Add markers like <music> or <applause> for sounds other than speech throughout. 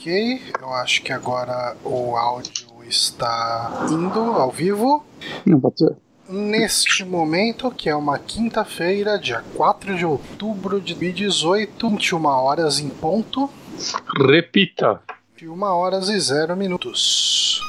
Ok, eu acho que agora o áudio está indo ao vivo. Não pode ser. Neste momento, que é uma quinta-feira, dia 4 de outubro de 2018, 21 horas em ponto, Repita. 21 horas e 0 minutos.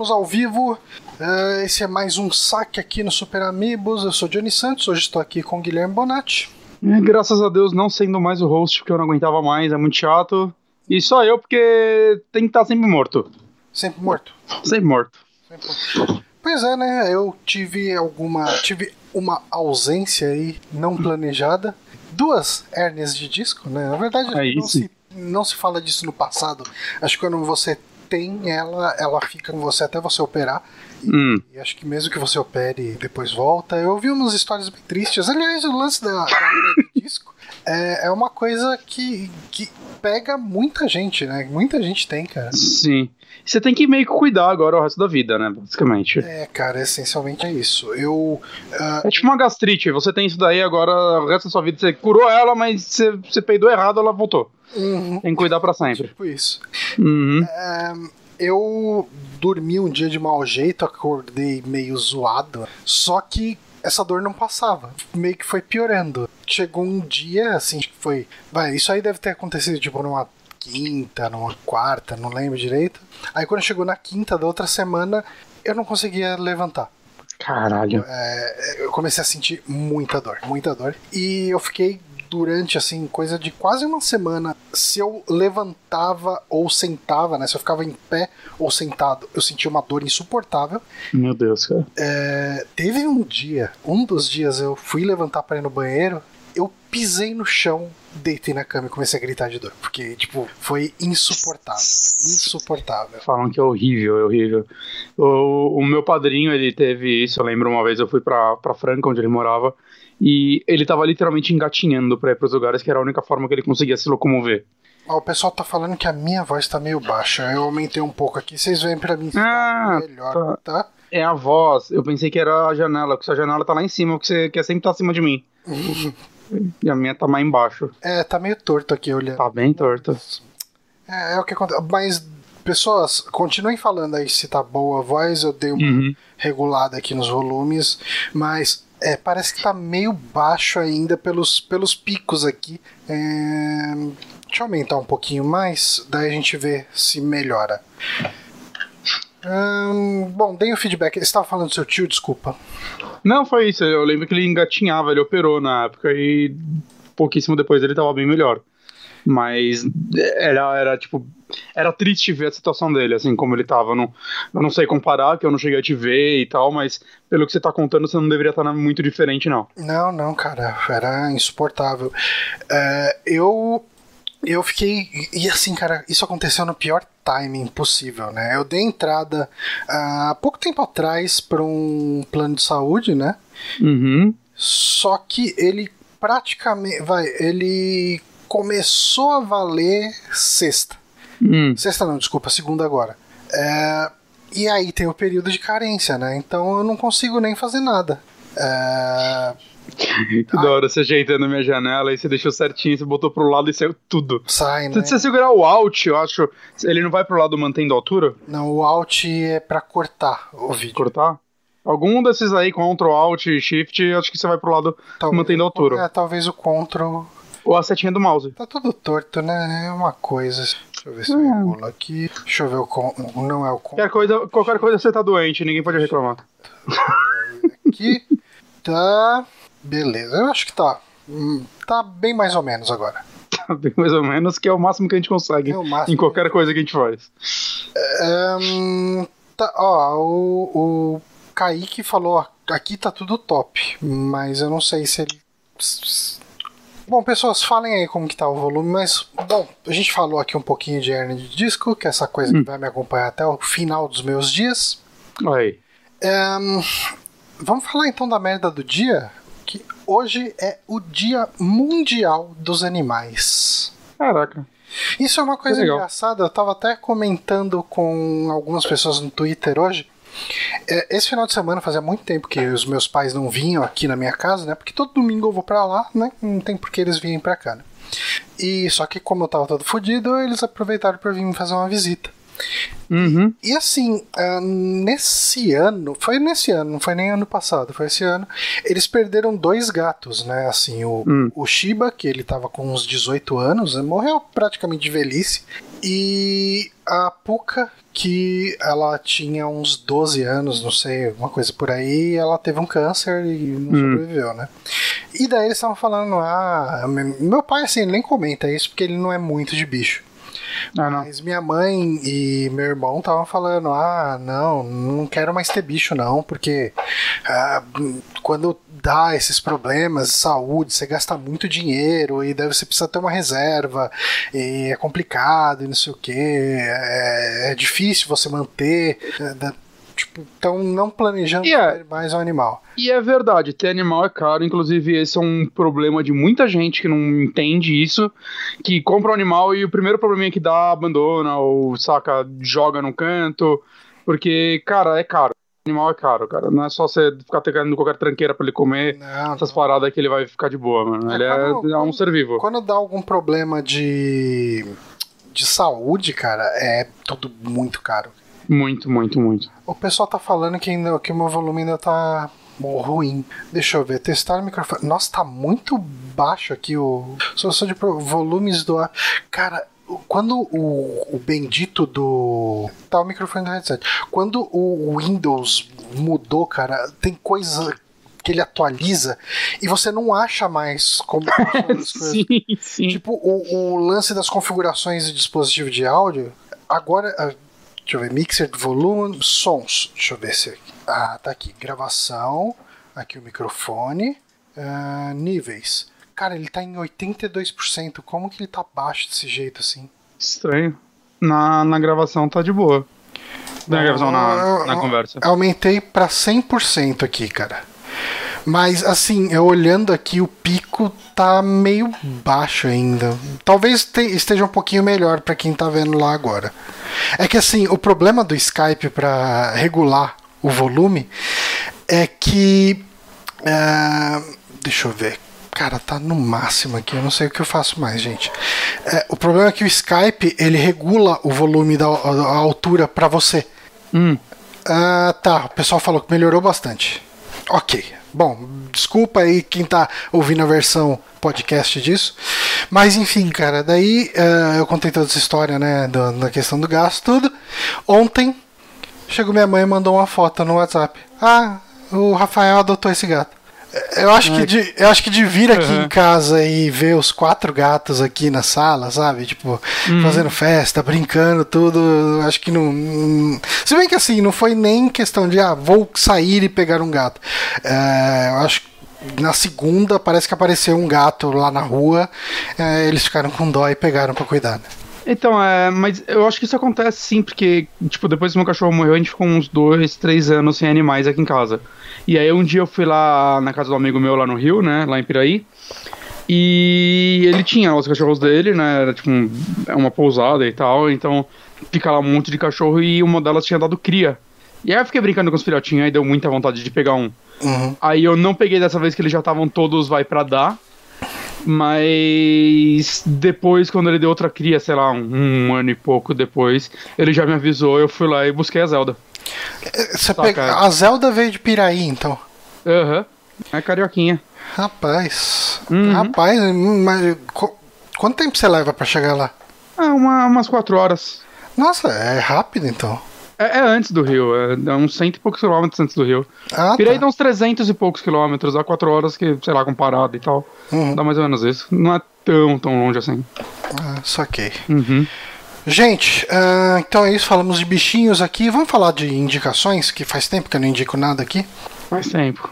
Estamos ao vivo. Eh, esse é mais um saque aqui no Super Amigos. Eu sou Johnny Santos. Hoje estou aqui com o Guilherme Bonatti. É, graças a Deus, não sendo mais o host, porque eu não aguentava mais, é muito chato. E só eu, porque tem que estar sempre morto. Sempre morto. Sempre morto. Sempre. Pois é, né? Eu tive alguma. Tive uma ausência aí não planejada. Duas hérnias de disco, né? Na verdade, É não, se, não se fala disso no passado. Acho que quando você tem ela, ela fica com você até você operar. Hum. E acho que mesmo que você opere e depois volta. Eu vi umas histórias bem tristes. Aliás, o lance da, da de disco é, é uma coisa que, que pega muita gente, né? Muita gente tem, cara. Sim. Você tem que meio que cuidar agora o resto da vida, né? Basicamente. É, cara, essencialmente é isso. Eu. ah, É tipo uma gastrite. Você tem isso daí agora, o resto da sua vida você curou ela, mas você, você peidou errado, ela voltou. Uhum, Tem que cuidar pra sempre. tipo isso. Uhum. Eu dormi um dia de mau jeito, acordei meio zoado, só que essa dor não passava, meio que foi piorando. Chegou um dia, assim, que foi. Vai, isso aí deve ter acontecido tipo numa quinta, numa quarta, não lembro direito. Aí quando chegou na quinta da outra semana, eu não conseguia levantar. Caralho. É, eu comecei a sentir muita dor, muita dor. E eu fiquei durante, assim, coisa de quase uma semana. Se eu levantava ou sentava, né? Se eu ficava em pé ou sentado, eu sentia uma dor insuportável. Meu Deus, cara. É, teve um dia, um dos dias eu fui levantar para ir no banheiro, eu pisei no chão, deitei na cama e comecei a gritar de dor. Porque, tipo, foi insuportável. Insuportável. Falam que é horrível, é horrível. O, o meu padrinho, ele teve isso. Eu lembro uma vez eu fui pra, pra Franca, onde ele morava, e ele tava literalmente engatinhando pra ir pros lugares, que era a única forma que ele conseguia se locomover. Ó, o pessoal tá falando que a minha voz tá meio baixa. Eu aumentei um pouco aqui. Vocês veem pra mim se Ah, tá melhor, tá? É a voz. Eu pensei que era a janela, porque sua janela tá lá em cima, que você quer sempre tá acima de mim. <laughs> e a minha tá mais embaixo. É, tá meio torto aqui olhando. Tá bem torta. É, é o que acontece. Mas, pessoas, continuem falando aí se tá boa a voz. Eu dei uma Uhum. regulada aqui nos volumes. Mas é, parece que tá meio baixo ainda pelos, pelos picos aqui. É, deixa eu aumentar um pouquinho mais, daí a gente vê se melhora. Ahn, bom, dei o feedback. Você estava falando do seu tio, desculpa. Não, foi isso. Eu lembro que ele engatinhava, ele operou na época e pouquíssimo depois ele tava bem melhor. Mas era, era tipo. Era triste ver a situação dele, assim, como ele tava. Eu não, eu não sei comparar, que eu não cheguei a te ver e tal, mas pelo que você tá contando, você não deveria estar muito diferente, não. Não, não, cara, era insuportável. É, eu eu fiquei e assim, cara, isso aconteceu no pior timing possível, né? Eu dei entrada há pouco tempo atrás para um plano de saúde, né? Uhum. Só que ele praticamente, vai, ele começou a valer sexta. Hum. Sexta não, desculpa, segunda agora. É, e aí tem o período de carência, né? Então eu não consigo nem fazer nada. É, <laughs> Que da hora você ajeitando minha janela e você deixou certinho, você botou pro lado e saiu tudo. sai, né? Se você segurar o Alt, eu acho, ele não vai pro lado mantendo a altura? Não, o Alt é pra cortar o vídeo. Cortar? Algum desses aí, Ctrl, Alt, Shift, acho que você vai pro lado mantendo a altura. É, talvez o Ctrl. Ou a setinha do mouse. Tá tudo torto, né? É uma coisa. Deixa eu ver se eu É. regulo aqui. Deixa eu ver o com... Não é o com Qualquer coisa, qualquer coisa você tá doente, ninguém pode reclamar. aqui. Tá. Beleza, eu acho que tá. Hum, Tá bem mais ou menos agora. <laughs> Tá bem mais ou menos, que é o máximo que a gente consegue É o máximo. em qualquer coisa que a gente faz. Ahn, tá, ó, o, o Kaique falou: ó, aqui tá tudo top. Mas eu não sei se ele. Bom, pessoas, falem aí como que tá o volume, mas, bom, a gente falou aqui um pouquinho de hernia de disco, que é essa coisa que vai me acompanhar até o final dos meus dias. Oi. Ahn, vamos falar então da merda do dia? Que hoje é o Dia Mundial dos Animais. Caraca. Isso é uma coisa engraçada, eu tava até comentando com algumas pessoas no Twitter hoje. É, Esse final de semana fazia muito tempo que os meus pais não vinham aqui na minha casa, né? Porque todo domingo eu vou pra lá, né? Não tem por que eles virem pra cá, né? E só que como eu tava todo fodido, eles aproveitaram pra vir me fazer uma visita. Uhum. E assim, ah, nesse ano, foi nesse ano, não foi nem ano passado, foi esse ano, eles perderam dois gatos, né? Assim, o, Hum. o Shiba, que ele tava com uns 18 anos, né, morreu praticamente de velhice, e a Puka, que ela tinha uns 12 anos, não sei, uma coisa por aí, ela teve um câncer e não Hum. sobreviveu, né? E daí eles estavam falando, ah, meu pai assim, ele nem comenta isso porque ele não é muito de bicho. Não. Mas minha mãe e meu irmão estavam falando: ah, não, não quero mais ter bicho, não, porque ah, quando dá esses problemas de saúde, você gasta muito dinheiro e daí você precisa ter uma reserva, e é complicado e não sei o que, é, é difícil você manter. é, tipo, então não planejando é- ter mais um animal. E é verdade, ter animal é caro, inclusive esse é um problema de muita gente que não entende isso, que compra um animal e o primeiro probleminha que dá, abandona ou, saca, joga no canto, porque, cara, é caro. Animal é caro, cara. Não é só você ficar pegando qualquer tranqueira pra ele comer Não, essas paradas que ele vai ficar de boa, mano. É, Ele é, quando- é um ser vivo. Quando dá algum problema de, de saúde, cara, é tudo muito caro. Muito, muito, muito. O pessoal tá falando que, ainda, que o meu volume ainda tá ruim. Deixa eu ver, testar o microfone. Nossa, tá muito baixo aqui o. Solução de volumes do ar. Cara, quando o, o bendito do. Tá o microfone do headset. Quando o Windows mudou, cara, tem coisa que ele atualiza e você não acha mais como <laughs> sim, sim. Tipo, o, o lance das configurações de dispositivo de áudio. Agora, ah, deixa eu ver, mixer de volume, sons. Deixa eu ver se. Ah, tá aqui. Gravação. Aqui o microfone. ah, níveis. Cara, ele tá em 82%. Como que ele tá baixo desse jeito assim? Estranho. Na, na gravação tá de boa. Na gravação, na, na Eu- conversa. Aumentei pra 100% aqui, cara. Mas assim, eu olhando aqui, o pico tá meio baixo ainda. Talvez te- esteja um pouquinho melhor pra quem tá vendo lá agora. É que assim, o problema do Skype pra regular o volume é que. ah, deixa eu ver. Cara, tá no máximo aqui. Eu não sei o que eu faço mais, gente. É, o problema é que o Skype ele regula o volume da a altura pra você. Hum. Ah, tá. O pessoal falou que melhorou bastante. Ok. Bom, desculpa aí quem tá ouvindo a versão podcast disso. Mas enfim, cara, daí ah, eu contei toda essa história, né? Da, da questão do gasto, tudo. Ontem chegou minha mãe e mandou uma foto no WhatsApp. Ah, o Rafael adotou esse gato. Eu acho, que de, eu acho que de vir aqui Uhum. em casa e ver os quatro gatos aqui na sala, sabe? Tipo, fazendo festa, brincando, tudo. Acho que não, não- Se bem que assim, não foi nem questão de, ah, vou sair e pegar um gato. É, eu acho que na segunda parece que apareceu um gato lá na rua. é, eles ficaram com dó e pegaram pra cuidar. né? Então, é, mas eu acho que isso acontece sim, porque, tipo, depois que meu cachorro morreu, a gente ficou uns dois, três anos sem animais aqui em casa. E aí um dia eu fui lá na casa do amigo meu lá no Rio, né, lá em Piraí, e ele tinha os cachorros dele, né, era tipo um- é uma pousada e tal, então fica lá um monte de cachorro e uma delas tinha dado cria. E aí eu fiquei brincando com os filhotinhos, aí deu muita vontade de pegar um. Uhum. Aí eu não peguei dessa vez que eles já estavam todos vai pra dar. Mas depois, quando ele deu outra cria, sei lá, um, um ano e pouco depois, ele já me avisou, eu fui lá e busquei a Zelda. É, Você Tá, pega... A Zelda veio de Piraí, então. Aham. É carioquinha. Rapaz. Uhum. Rapaz, mas qu- quanto tempo você leva pra chegar lá? Ah, uma, umas quatro horas. Nossa, é rápido então. É, é antes do Rio, é, é uns cento e poucos quilômetros antes do Rio. Ah, Piraí tá. dá uns trezentos e poucos quilômetros, dá quatro horas que, sei lá, comparado e tal. Uhum. Dá mais ou menos isso. Não é tão, tão longe assim. Ah, saquei. Uhum. Gente, ah, então é isso. Falamos de bichinhos aqui. Vamos falar de indicações, que faz tempo que eu não indico nada aqui. Faz tempo.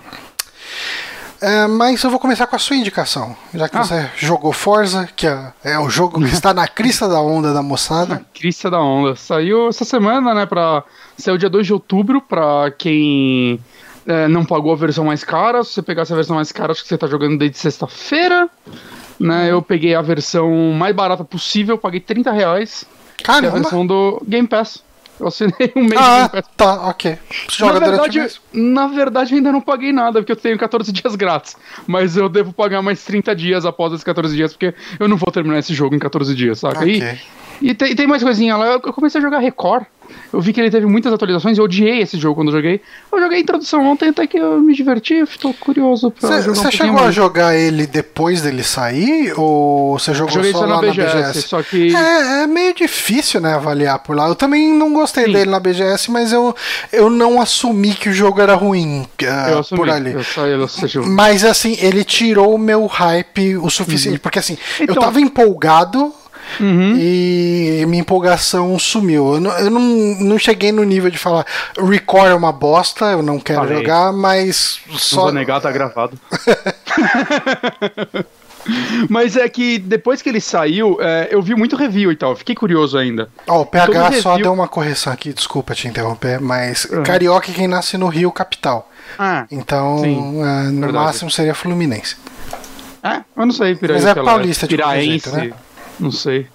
É, mas eu vou começar com a sua indicação. Já que Ah. você jogou Forza, que é, é o jogo que está na crista da onda da moçada. Crista da onda. Saiu essa semana, né? Pra... Saiu dia 2 de outubro pra quem é, não pagou a versão mais cara. Se você pegasse a versão mais cara, acho que você tá jogando desde sexta-feira. Né, eu peguei a versão mais barata possível, paguei 30 reais. Que é a Caramba! versão do Game Pass. Eu assinei um mês Ah, tá, ok. Você joga na durante o verdade, mês? na verdade, ainda não paguei nada, porque eu tenho 14 <laughs> dias grátis. Mas eu devo pagar mais 30 dias após esses 14 dias, porque eu não vou terminar esse jogo em 14 dias, saca? E, Ok. E tem, tem mais coisinha lá. Eu eu comecei a jogar Record. Eu vi que ele teve muitas atualizações. Eu odiei esse jogo quando eu joguei. Eu joguei a introdução ontem, até que eu me diverti. Estou curioso pra Você um chegou a mais. jogar ele depois dele sair? Ou você jogou só só na lá BGS, na BGS? só que. É, é meio difícil, né, avaliar por lá. Eu também não gostei Sim. dele na BGS, mas eu, eu não assumi que o jogo era ruim eu assumi. por ali. Eu eu Mas assim, ele tirou o meu hype o suficiente. Porque assim, eu Então- tava empolgado Uhum. e minha empolgação sumiu. Eu, não, eu não, não cheguei no nível de falar Record é uma bosta, eu não quero Falei. jogar, mas Não só. vou negar, tá gravado. <laughs> Mas é que depois que ele saiu, é, eu vi muito review e tal. Fiquei curioso ainda. Ó, o PH Todo só review- deu uma correção aqui, desculpa te interromper, mas Uhum. Carioca é quem nasce no Rio Capital. Ah, Então, Sim, é, no verdade. máximo seria Fluminense. é, eu não sei, Piraí, Mas é paulista de Piraense, jeito, né? Não sei.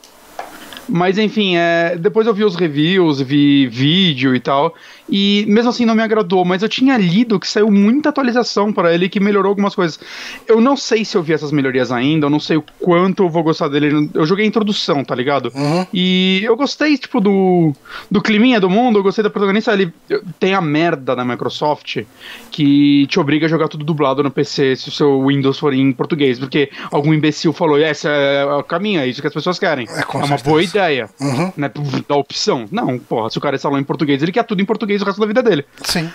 Mas enfim, é, depois eu vi os reviews, vi vídeo e tal, e mesmo assim não me agradou, mas eu tinha lido que saiu muita atualização para ele que melhorou algumas coisas. Eu não sei se eu vi essas melhorias ainda, eu não sei o quanto eu vou gostar dele. Eu joguei a introdução, tá ligado? Uhum. E eu gostei, tipo, do, do climinha do mundo, eu gostei da protagonista. Ele tem a merda da Microsoft que te obriga a jogar tudo dublado no PC se o seu Windows for em português, porque algum imbecil falou, esse é o caminho, é isso que as pessoas querem. É, com uma boa ideia, Uhum. né? Da opção. Não, porra, se o cara instalou em português, ele quer tudo em português o resto da vida dele. Sim.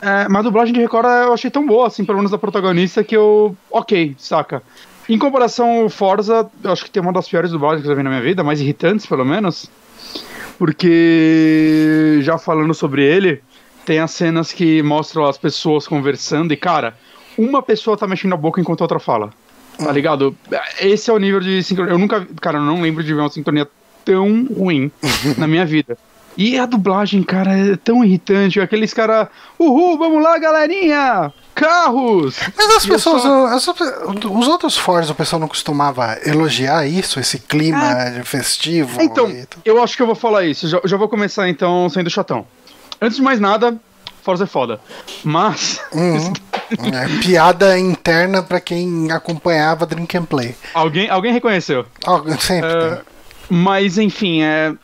É, mas a dublagem de Record eu achei tão boa, assim, pelo menos da protagonista, que eu. Ok, saca. Em comparação ao Forza, eu acho que tem uma das piores dublagens que eu já vi na minha vida, mais irritantes, pelo menos. Porque, já falando sobre ele, tem as cenas que mostram as pessoas conversando e, cara, uma pessoa tá mexendo a boca enquanto a outra fala. Tá ligado? Esse é o nível de sincronia. Eu nunca. Cara, eu não lembro de ver uma sincronia tão ruim <laughs> na minha vida. E a dublagem, cara, é tão irritante. Aqueles caras. Uhul, vamos lá, galerinha! Carros! Mas as E pessoas, só- as- os outros Forza, o pessoal não costumava elogiar isso, esse clima de festivo. Então, e eu acho que eu vou falar isso. Já, já vou começar então sendo chatão. Antes de mais nada, Forza é foda. Mas. Uhum. <laughs> É, piada interna pra quem acompanhava Drink and Play. alguém, alguém reconheceu. Ó, sempre. Tem. Mas, enfim, é.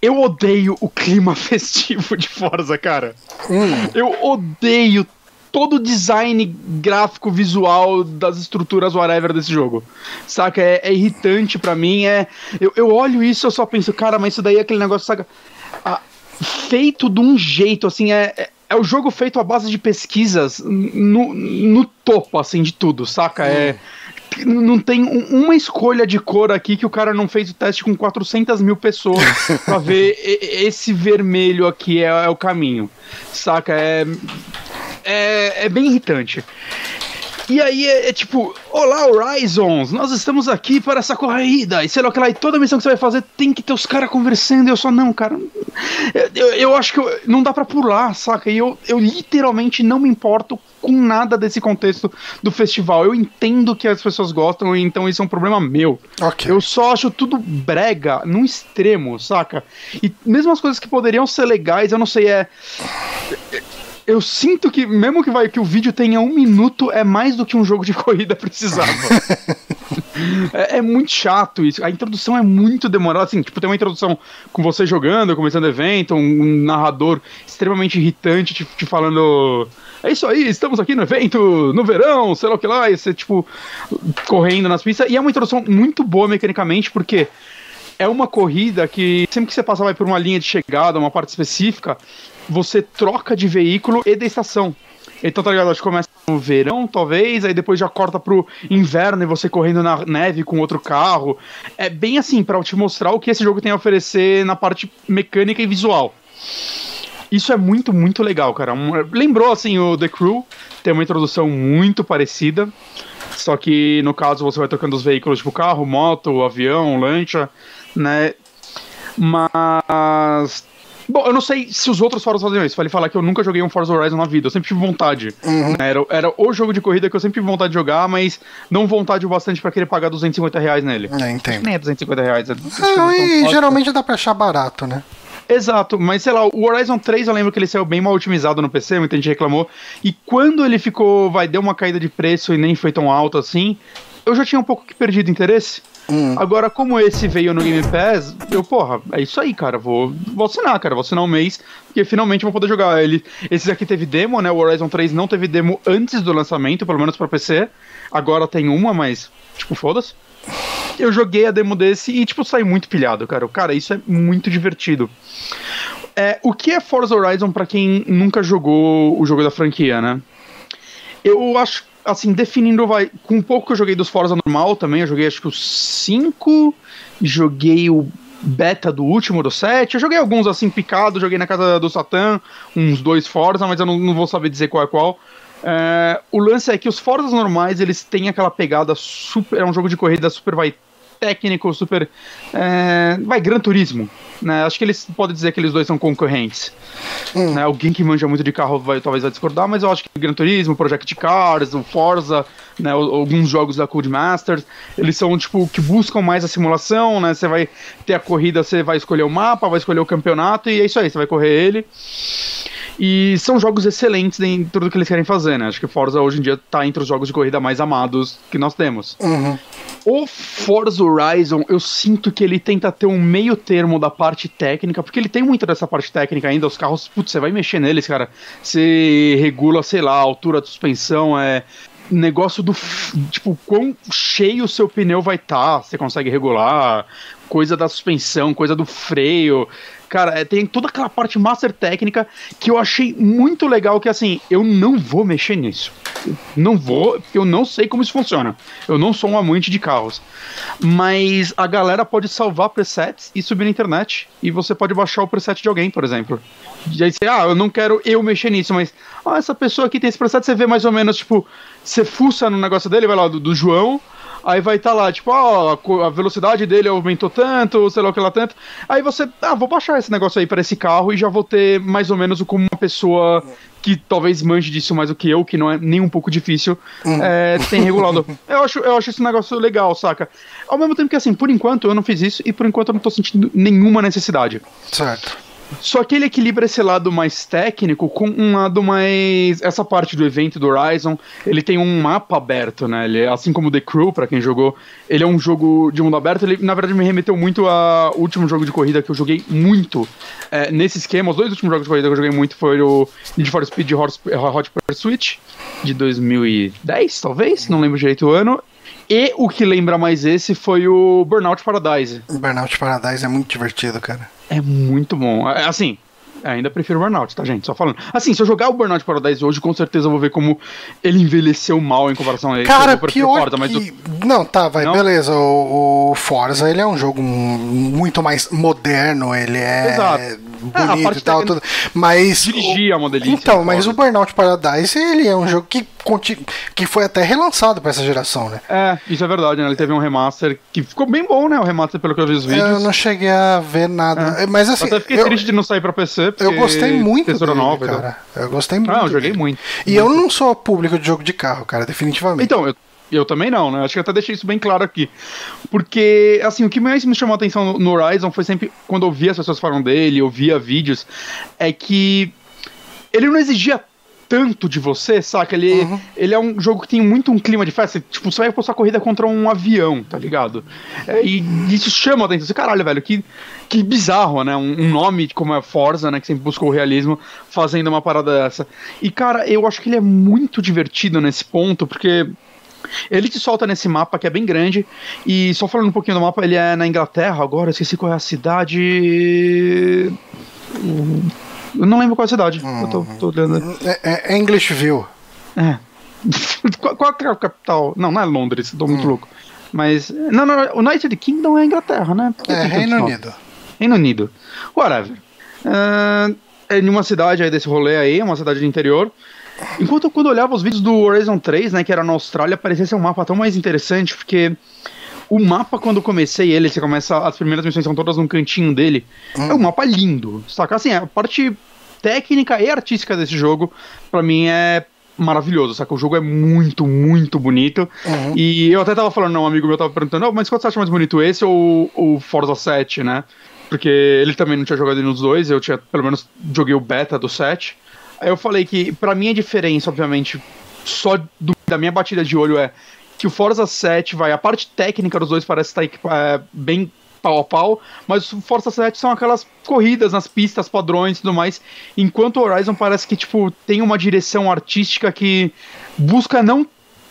Eu odeio o clima <laughs> festivo de Forza, cara. Hum, Eu odeio todo o design gráfico, visual das estruturas, whatever, desse jogo. Saca? É, é irritante pra mim. É, eu, eu olho isso e eu só penso, cara, mas isso daí é aquele negócio, saca? Ah, feito de um jeito, assim, é. é é o jogo feito à base de pesquisas no, no topo, assim, de tudo, saca? É, não tem um- uma escolha de cor aqui que o cara não fez o teste com 400 mil pessoas <laughs> pra ver esse vermelho aqui é, é o caminho, saca? É, é, é bem irritante. E aí é, é tipo, olá Horizons, nós estamos aqui para essa corrida, e sei lá o que lá, e toda missão que você vai fazer tem que ter os caras conversando, e eu só, não, cara, eu, eu, acho que eu- não dá pra pular, saca? E eu, eu literalmente não me importo com nada desse contexto do festival. Eu entendo que as pessoas gostam, então isso é um problema meu. ok. Eu só acho tudo brega, num extremo, saca? E mesmo as coisas que poderiam ser legais, eu não sei, é. Eu sinto que, mesmo que, vai, que o vídeo tenha um minuto, é mais do que um jogo de <laughs> corrida precisava. <laughs> é, é muito chato isso. A introdução é muito demorada. Assim, tipo, tem uma introdução com você jogando, começando o evento, um, narrador extremamente irritante te, te falando. É isso aí, estamos aqui no evento, no verão, sei lá o que lá, e você, tipo, correndo nas pistas. E é uma introdução muito boa mecanicamente, porque é uma corrida que sempre que você passa vai por uma linha de chegada, uma parte específica, você troca de veículo e da estação. Então, tá ligado? Acho que começa no verão, talvez, aí depois já corta pro inverno e você correndo na neve com outro carro. É bem assim, pra te mostrar o que esse jogo tem a oferecer na parte mecânica e visual. Isso é muito, muito legal, cara. Lembrou, assim, o The Crew, tem uma introdução muito parecida. Só que no caso você vai trocando os veículos, tipo carro, moto, avião, lancha, né? Mas. Bom, eu não sei se os outros Forza fazem isso. Falei falar que eu nunca joguei um Forza Horizon na vida. Eu sempre tive vontade. Uhum. Né? Era, era o jogo de corrida que eu sempre tive vontade de jogar, mas não vontade o bastante pra querer pagar 250 reais nele. É, entendo. Nem é 250 reais. É, Não, e geralmente dá pra achar barato, né? Exato, mas sei lá, o Horizon 3 eu lembro que ele saiu bem mal otimizado no PC, muita gente reclamou. E quando ele ficou, vai, deu uma caída de preço e nem foi tão alto assim, eu já tinha um pouco que perdido interesse. Hum. Agora, como esse veio no Game Pass, eu, porra, é isso aí, cara. Vou, vou assinar, cara. Vou assinar um mês, porque finalmente vou poder jogar. Ele, esses aqui teve demo, né? O Horizon 3 não teve demo antes do lançamento, pelo menos pra PC. Agora tem uma, mas, tipo, foda-se. Eu joguei a demo desse e, tipo, saí muito pilhado, cara. Cara, isso é muito divertido. É, o que é Forza Horizon pra quem nunca jogou o jogo da franquia, né? Eu acho, assim, definindo, vai. Com um pouco que eu joguei dos Forza normal também, eu joguei acho que os 5, joguei o beta do último, do 7, eu joguei alguns assim picados, joguei na casa do Satan, uns dois Forza, mas eu não, não vou saber dizer qual é qual. É, o lance é que os Forzas normais, eles têm aquela pegada super. É um jogo de corrida super, vai, técnico, super. É, vai, Gran Turismo. Né? Acho que eles podem dizer que eles dois são concorrentes. Hum. Né? Alguém que manja muito de carro vai, talvez vai discordar, mas eu acho que o Gran Turismo, o Project Cars, o Forza, né, o- alguns jogos da Codemasters, eles são tipo que buscam mais a simulação, né? Você vai ter a corrida, você vai escolher o mapa, vai escolher o campeonato e é isso aí, você vai correr ele. E são jogos excelentes dentro do que eles querem fazer, né? Acho que Forza hoje em dia tá entre os jogos de corrida mais amados que nós temos. Uhum. O Forza Horizon, eu sinto que ele tenta ter um meio termo da parte técnica, porque ele tem muito dessa parte técnica ainda. Os carros, putz, você vai mexer neles, cara. Você regula, sei lá, a altura da suspensão, é. Negócio do. Tipo, quão cheio o seu pneu vai estar, você consegue regular. Coisa da suspensão, coisa do freio. Cara, é, tem toda aquela parte master técnica que eu achei muito legal. Que assim, eu não vou mexer nisso. Não vou, porque eu não sei como isso funciona. Eu não sou um amante de carros. Mas a galera pode salvar presets e subir na internet. E você pode baixar o preset de alguém, por exemplo. E aí você, ah, eu não quero eu mexer nisso, mas ah, essa pessoa aqui tem esse preset, você vê mais ou menos, tipo, você fuça no negócio dele, vai lá, do, do João. Aí vai estar lá, tipo, ó, a velocidade dele aumentou tanto, sei lá o que lá tanto. Aí você, ah, vou baixar esse negócio aí para esse carro e já vou ter mais ou menos como uma pessoa que talvez manje disso mais do que eu, que não é nem um pouco difícil, é, tem regulado. <laughs> eu, acho, eu acho esse negócio legal, saca? Ao mesmo tempo que, assim, por enquanto eu não fiz isso e por enquanto eu não tô sentindo nenhuma necessidade. Certo. Só que ele equilibra esse lado mais técnico com um lado mais. Essa parte do evento do Horizon, ele tem um mapa aberto, né? Ele, é- assim como The Crew, pra quem jogou, ele é um jogo de mundo aberto. Ele, na verdade, me remeteu muito ao último jogo de corrida que eu joguei muito é, nesse esquema. Os dois últimos jogos de corrida que eu joguei muito foi o Need for Speed Hot Pursuit, de 2010, talvez, não lembro direito o ano. E o que lembra mais esse foi o Burnout Paradise. Burnout Paradise é muito divertido, cara. É muito bom. É, Assim, ainda prefiro o Burnout, tá, gente? Só falando. Assim, se eu jogar o Burnout Paradise hoje, com certeza eu vou ver como ele envelheceu mal em comparação a ele. Cara, Eu pior Forza, que... Não, tá, vai, Não? beleza. O, o Forza, ele é um jogo muito mais moderno, ele é Exato. Ah, a bonito parte e tal, tudo. Mas... Dirigir é uma delícia. Então, mas o. Burnout Paradise, ele é um jogo que, conti- que foi até relançado pra essa geração, né? É, isso é verdade, né? Ele teve um remaster que ficou bem bom, né? O remaster, pelo que eu vi os vídeos. Eu não cheguei a ver nada. Mas assim, Até fiquei eu, triste de não sair pra PC. Porque eu gostei muito textura dele, nova, cara. Eu gostei muito. Ah, eu joguei dele. muito. E eu não sou público de jogo de carro, cara, definitivamente. Então, eu, eu também não, né? Acho que até deixei isso bem claro aqui. Porque, assim, o que mais me chamou a atenção no- no Horizon foi sempre, quando eu via as pessoas falando dele, eu via vídeos, é que ele não exigia tanto de você, saca? Ele, Uhum. ele é um jogo que tem muito um clima de festa. Tipo, você vai postar corrida contra um avião, tá ligado? É, e isso chama a atenção. Você, caralho, velho, que, que bizarro, né? Um, um nome como é Forza, né? Que sempre buscou o realismo, fazendo uma parada dessa. E, cara, eu acho que ele é muito divertido nesse ponto, porque ele te solta nesse mapa que é bem grande. E só falando um pouquinho do mapa, ele é na Inglaterra agora, esqueci qual é a cidade. Eu não lembro qual é a cidade. Eu tô, tô olhando. É, é- é English View. É. <laughs> qual, é a capital? Não, não é Londres, tô Hum. muito louco. Mas. Não, não, o United Kingdom é a Inglaterra, né? Porque É Reino Unido. Reino Unido. Whatever. Ah, é em uma cidade aí desse rolê aí, uma cidade do interior. Enquanto quando eu olhava os vídeos do Horizon 3, né, que era na Austrália, parecia ser um mapa tão mais interessante, porque o mapa, quando eu comecei ele, você começa. As primeiras missões são todas num cantinho dele. Hum. É um mapa lindo. Saca? Assim, a parte técnica e artística desse jogo, para mim, é maravilhoso, saca? O jogo é muito, muito bonito. Uhum. E eu até tava falando, não, um amigo meu tava perguntando, oh, mas qual você acha mais bonito, esse ou o Forza 7, né? Porque ele também não tinha jogado nos dois, eu tinha, pelo menos, joguei o beta do 7. Eu falei que, para mim, a diferença, obviamente, só do, da minha batida de olho é que o Forza 7 vai. A parte técnica dos dois parece estar é, bem pau a pau, mas o Forza 7 são aquelas corridas nas pistas, padrões e tudo mais, enquanto o Horizon parece que, tipo, tem uma direção artística que busca não...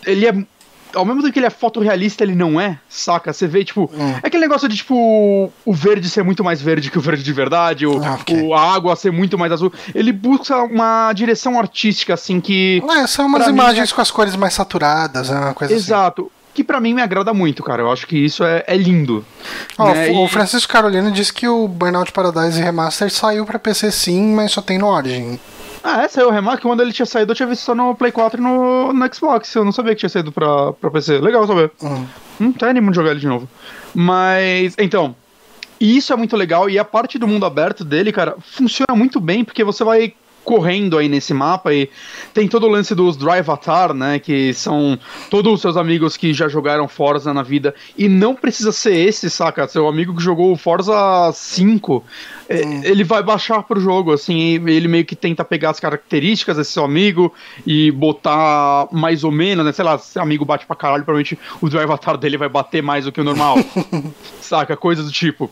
Ele é ao mesmo tempo que ele é fotorrealista, ele não é, saca? Você vê, tipo, hum. é aquele negócio de, tipo, o verde ser muito mais verde que o verde de verdade, o, ah, okay. o a água ser muito mais azul. Ele busca uma direção artística, assim, que. É, são umas imagens é... com as cores mais saturadas, é uma coisa Exato. assim. Exato que para mim me agrada muito, cara. Eu acho que isso é, é lindo. Oh, né? O e... Francisco Carolina disse que o Burnout Paradise Remaster saiu para PC sim, mas só tem no Origin. Ah, é, saiu o Remaster. Quando ele tinha saído, eu tinha visto só no Play 4 e no, no Xbox. Eu não sabia que tinha saído pra, pra PC. Legal saber. Uhum. Hum, tá animo de jogar ele de novo. Mas, então. E isso é muito legal. E a parte do mundo aberto dele, cara, funciona muito bem, porque você vai correndo aí nesse mapa e tem todo o lance dos Drivatar, né, que são todos os seus amigos que já jogaram Forza na vida e não precisa ser esse, saca? Seu amigo que jogou Forza 5, é, ele vai baixar pro jogo, assim, ele meio que tenta pegar as características desse seu amigo e botar mais ou menos, né, sei lá, se amigo bate pra caralho, provavelmente o Drivatar dele vai bater mais do que o normal, <laughs> saca? Coisa do tipo.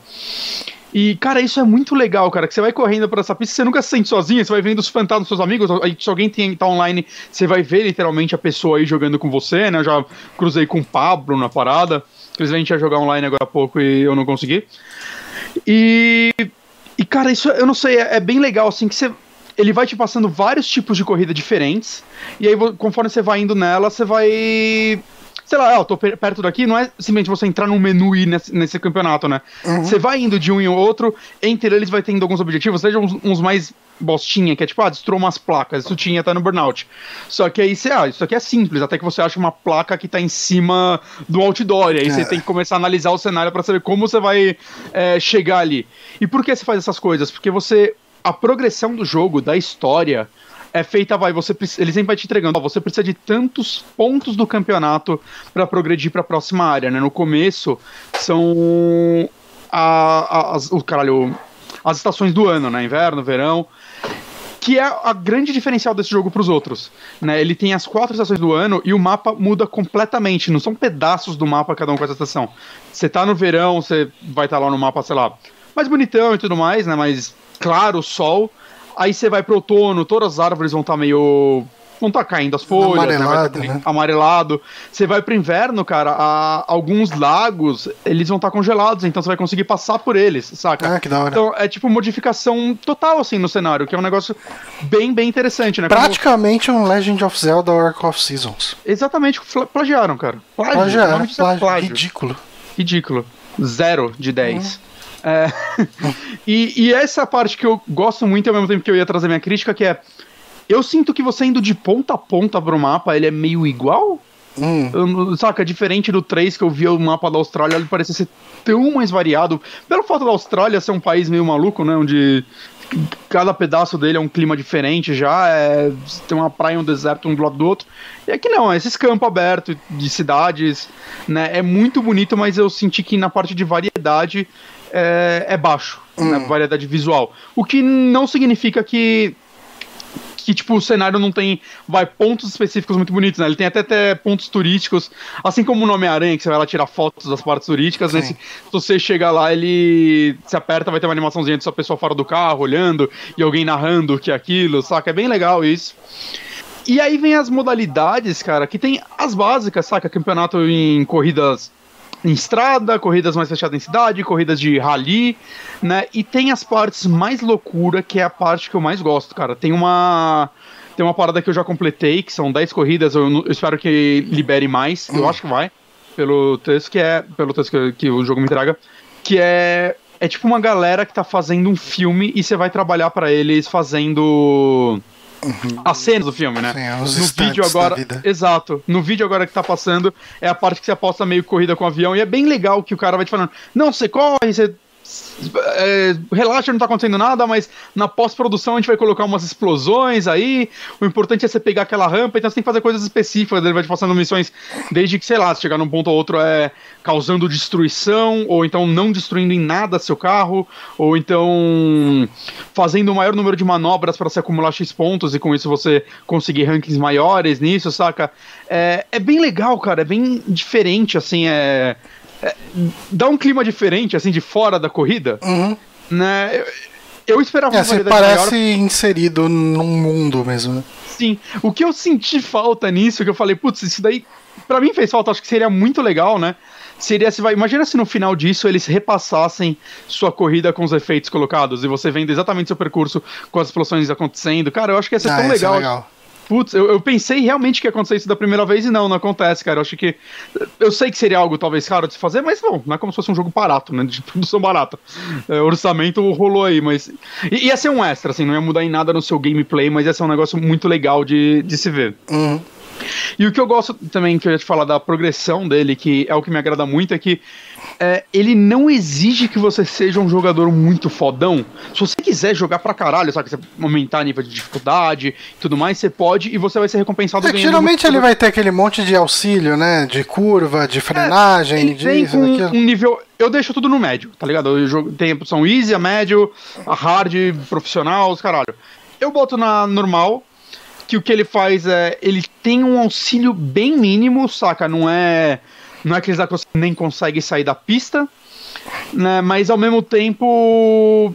E, cara, isso é muito legal, cara, que você vai correndo por essa pista, você nunca se sente sozinho, você vai vendo os fantasmas dos seus amigos, aí se alguém tem, tá online, você vai ver literalmente a pessoa aí jogando com você, né? Eu já cruzei com o Pablo na parada, gente ia jogar online agora há pouco e eu não consegui. E, e cara, isso eu não sei, é, é bem legal, assim, que você ele vai te passando vários tipos de corrida diferentes, e aí conforme você vai indo nela, você vai sei lá, eu tô perto daqui, não é simplesmente você entrar num menu e ir nesse, nesse campeonato, né? Uhum. Você vai indo de um em outro, entre eles vai tendo alguns objetivos, seja uns, uns mais bostinha, que é tipo, ah, destruiu umas placas, isso tinha até no Burnout. Só que aí você, ah, isso aqui é simples, até que você acha uma placa que tá em cima do outdoor, e aí é. você tem que começar a analisar o cenário para saber como você vai é, chegar ali. E por que você faz essas coisas? Porque você, a progressão do jogo, da história, é feita, vai, você ele sempre vai te entregando, ó, você precisa de tantos pontos do campeonato para progredir para a próxima área, né? No começo são a, a, as, o caralho, as estações do ano, né? Inverno, verão, que é a grande diferencial desse jogo para os outros, né? Ele tem as quatro estações do ano e o mapa muda completamente, não são pedaços do mapa cada um com essa estação. Você tá no verão, você vai estar tá lá no mapa, sei lá, mais bonitão e tudo mais, né? Mais claro sol. Aí você vai pro outono, todas as árvores vão estar tá meio estar tá caindo as folhas, né? amarelado, né? né? amarelado. Você vai pro inverno, cara, a, alguns lagos, eles vão estar tá congelados, então você vai conseguir passar por eles, saca? Ah, que da hora. Então é tipo modificação total, assim, no cenário, que é um negócio bem, bem interessante, né? Praticamente Como... um Legend of Zelda Arc of Seasons. Exatamente, plagiaram, cara. Plágio, plagiaram, plágio. plágio. Ridículo. Ridículo. Zero de 10. Hum. É, <laughs> e, e, essa parte que eu gosto muito, ao mesmo tempo que eu ia trazer minha crítica, que é. Eu sinto que você indo de ponta a ponta pro mapa, ele é meio igual. Hum. Saca, diferente do 3 que eu vi o mapa da Austrália, ele parece ser tão mais variado. Pelo fato da Austrália ser um país meio maluco, né? Onde cada pedaço dele é um clima diferente já, é, tem uma praia e um deserto um do lado do outro. E aqui não, é esses campos abertos de cidades, né? É muito bonito, mas eu senti que na parte de variedade é, é baixo, hum. né, variedade visual. O que não significa que que, tipo, o cenário não tem, vai, pontos específicos muito bonitos, né? Ele tem até, até pontos turísticos, assim como o nome Aranha, que você vai lá tirar fotos das partes turísticas, né? Se, se, você chegar lá, ele se aperta, vai ter uma animaçãozinha de sua pessoa fora do carro, olhando, e alguém narrando o que é aquilo, saca? É bem legal isso. E aí vem as modalidades, cara, que tem as básicas, saca? Campeonato em corridas em estrada, corridas mais fechadas em cidade, corridas de rally, né? E tem as partes mais loucura, que é a parte que eu mais gosto, cara. Tem uma tem uma parada que eu já completei, que são 10 corridas, eu, eu espero que libere mais, eu acho que vai, pelo texto que é, pelo texto que, que o jogo me entrega, que é é tipo uma galera que tá fazendo um filme e você vai trabalhar para eles fazendo Uhum. as cenas do filme, né? Sim, os no vídeo agora, exato. No vídeo agora que tá passando é a parte que você aposta meio corrida com o avião e é bem legal que o cara vai te falando: "Não, você corre, você é, relaxa, não tá acontecendo nada, mas na pós-produção a gente vai colocar umas explosões aí. O importante é você pegar aquela rampa, então você tem que fazer coisas específicas. Ele vai te passando missões desde que, sei lá, se chegar num ponto ou outro é causando destruição, ou então não destruindo em nada seu carro, ou então fazendo o maior número de manobras para se acumular X pontos e com isso você conseguir rankings maiores nisso, saca? É, é bem legal, cara, é bem diferente, assim, é é, dá um clima diferente, assim, de fora da corrida. Uhum. Né? Eu, eu esperava é, você parece maior. inserido num mundo mesmo. Né? Sim. O que eu senti falta nisso, que eu falei, putz, isso daí, pra mim fez falta, acho que seria muito legal, né? Seria se vai. Imagina se no final disso eles repassassem sua corrida com os efeitos colocados e você vendo exatamente seu percurso com as explosões acontecendo. Cara, eu acho que ia ser ah, tão legal. legal. Putz, eu, eu, pensei realmente que ia acontecer isso da primeira vez e não, não acontece, cara. Eu acho que. Eu sei que seria algo talvez caro de se fazer, mas não, não é como se fosse um jogo barato, né? De produção barata. É, orçamento rolou aí, mas. I, ia ser um extra, assim, não ia mudar em nada no seu gameplay, mas ia ser um negócio muito legal de, de se ver. Uhum. E o que eu gosto também, que eu ia te falar da progressão dele, que é o que me agrada muito, é que é, ele não exige que você seja um jogador muito fodão. Se você quiser jogar pra caralho, sabe? Você aumentar nível de dificuldade e tudo mais, você pode e você vai ser recompensado é, Geralmente ele vai ter aquele monte de auxílio, né? De curva, de frenagem, é, disso, um, um nível. Eu deixo tudo no médio, tá ligado? Eu jogo, tem a opção easy, a médio, a hard, profissional, os caralho. Eu boto na normal, que o que ele faz é. Ele tem um auxílio bem mínimo, saca? Não é. Não é que você nem consegue sair da pista, né? Mas ao mesmo tempo.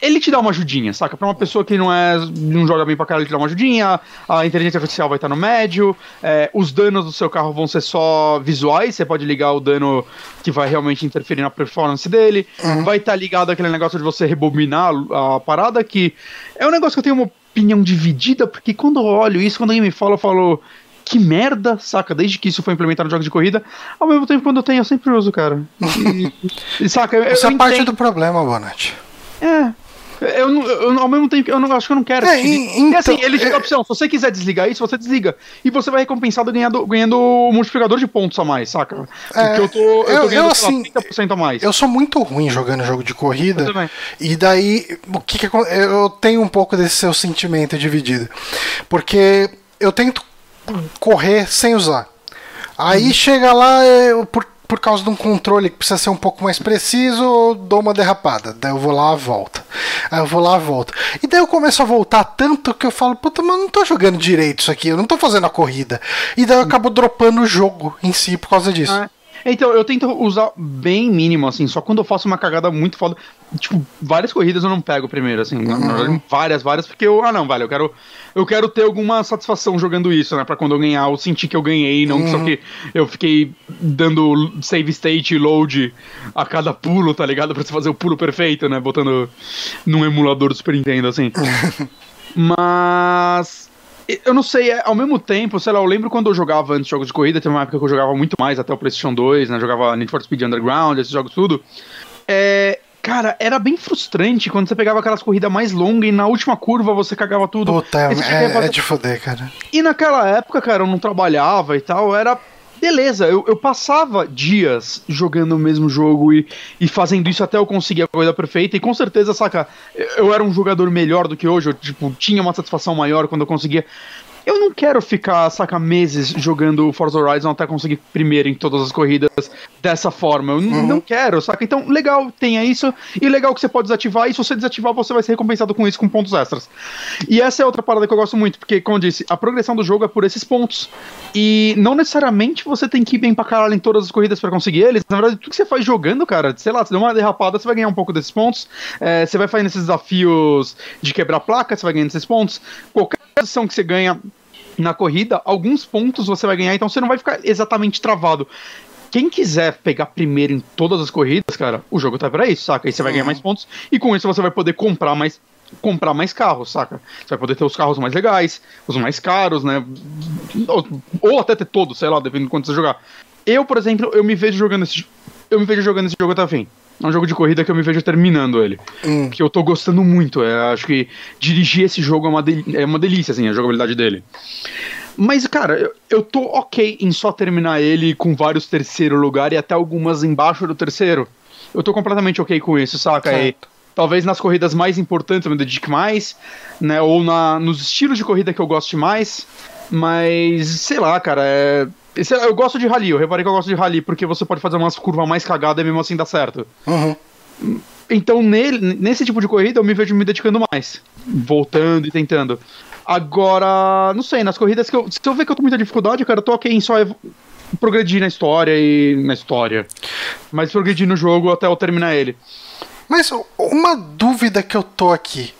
Ele te dá uma ajudinha, saca? Pra uma pessoa que não é. não joga bem pra caralho, ele te dá uma ajudinha. A inteligência artificial vai estar no médio. É, os danos do seu carro vão ser só visuais. Você pode ligar o dano que vai realmente interferir na performance dele. Uhum. Vai estar ligado aquele negócio de você rebobinar a parada, que é um negócio que eu tenho uma opinião dividida, porque quando eu olho isso, quando alguém me fala, eu falo, que merda, saca? Desde que isso foi implementado no jogo de corrida, ao mesmo tempo, quando eu tenho, eu sempre uso, cara. E, e saca? Eu, isso eu é parte do problema, Bonatti. É, eu, eu, ao mesmo tempo, eu não, acho que eu não quero. É, então, e assim, ele tem a opção. Se você quiser desligar isso, você desliga. E você vai recompensado ganhando, ganhando multiplicador de pontos a mais, saca? É, Porque eu tô, eu, eu tô ganhando eu, assim, lá, 30% a mais. Eu sou muito ruim jogando jogo de corrida. E daí, o que, que eu tenho um pouco desse seu sentimento dividido. Porque eu tento correr sem usar. Aí hum. chega lá, eu, por por causa de um controle que precisa ser um pouco mais preciso, eu dou uma derrapada. Daí eu vou lá, volta. Aí eu vou lá, volta. E daí eu começo a voltar tanto que eu falo, puta, mas eu não tô jogando direito isso aqui, eu não tô fazendo a corrida. E daí eu acabo dropando o jogo em si por causa disso. Ah, então, eu tento usar bem mínimo, assim, só quando eu faço uma cagada muito foda. Tipo, várias corridas eu não pego primeiro, assim. Uhum. Várias, várias, porque eu. Ah, não, vale, eu quero. Eu quero ter alguma satisfação jogando isso, né? Pra quando eu ganhar, eu sentir que eu ganhei, não uhum. só que eu fiquei dando save state e load a cada pulo, tá ligado? Pra você fazer o pulo perfeito, né? Botando num emulador do Super Nintendo, assim. <laughs> Mas eu não sei, é, ao mesmo tempo, sei lá, eu lembro quando eu jogava antes jogos de corrida, teve uma época que eu jogava muito mais, até o PlayStation 2, né? Jogava Need for Speed Underground, esses jogos tudo. É, cara, era bem frustrante quando você pegava aquelas corridas mais longas e na última curva você cagava tudo. Puta, é, é, é de foder, cara. E naquela época, cara, eu não trabalhava e tal, era beleza, eu, eu passava dias jogando o mesmo jogo e, e fazendo isso até eu conseguir a coisa perfeita. E com certeza, saca, eu era um jogador melhor do que hoje, eu tipo, tinha uma satisfação maior quando eu conseguia eu não quero ficar, saca, meses jogando Forza Horizon até conseguir primeiro em todas as corridas dessa forma. Eu uhum. não quero, saca? Então, legal, tenha isso. E legal que você pode desativar. E se você desativar, você vai ser recompensado com isso, com pontos extras. E essa é outra parada que eu gosto muito, porque, como eu disse, a progressão do jogo é por esses pontos. E não necessariamente você tem que ir bem pra caralho em todas as corridas para conseguir eles. Na verdade, tudo que você faz jogando, cara, sei lá, você deu uma derrapada, você vai ganhar um pouco desses pontos. É, você vai fazendo esses desafios de quebrar placa, você vai ganhando esses pontos. Qualquer posição que você ganha na corrida, alguns pontos você vai ganhar, então você não vai ficar exatamente travado. Quem quiser pegar primeiro em todas as corridas, cara, o jogo tá pra isso, saca? Aí você vai ganhar mais pontos e com isso você vai poder comprar mais comprar mais carros, saca? Você vai poder ter os carros mais legais, os mais caros, né? Ou, ou até ter todos, sei lá, dependendo de quanto você jogar. Eu, por exemplo, eu me vejo jogando esse eu me vejo jogando esse jogo até o fim. É um jogo de corrida que eu me vejo terminando ele. Hum. Que eu tô gostando muito. É, acho que dirigir esse jogo é uma, é uma delícia, assim, a jogabilidade dele. Mas, cara, eu, eu tô ok em só terminar ele com vários terceiro lugar e até algumas embaixo do terceiro. Eu tô completamente ok com isso, saca? E talvez nas corridas mais importantes eu me dedique mais, né? Ou na, nos estilos de corrida que eu goste mais. Mas, sei lá, cara, é. Sei lá, eu gosto de rally, eu reparei que eu gosto de rally, porque você pode fazer umas curvas mais cagadas e mesmo assim dá certo. Uhum. Então, nele, nesse tipo de corrida, eu me vejo me dedicando mais. Voltando e tentando. Agora, não sei, nas corridas que eu. Se eu ver que eu tô com muita dificuldade, cara, eu tô ok em só progredir na história e. Na história. Mas progredir no jogo até eu terminar ele. Mas uma dúvida que eu tô aqui.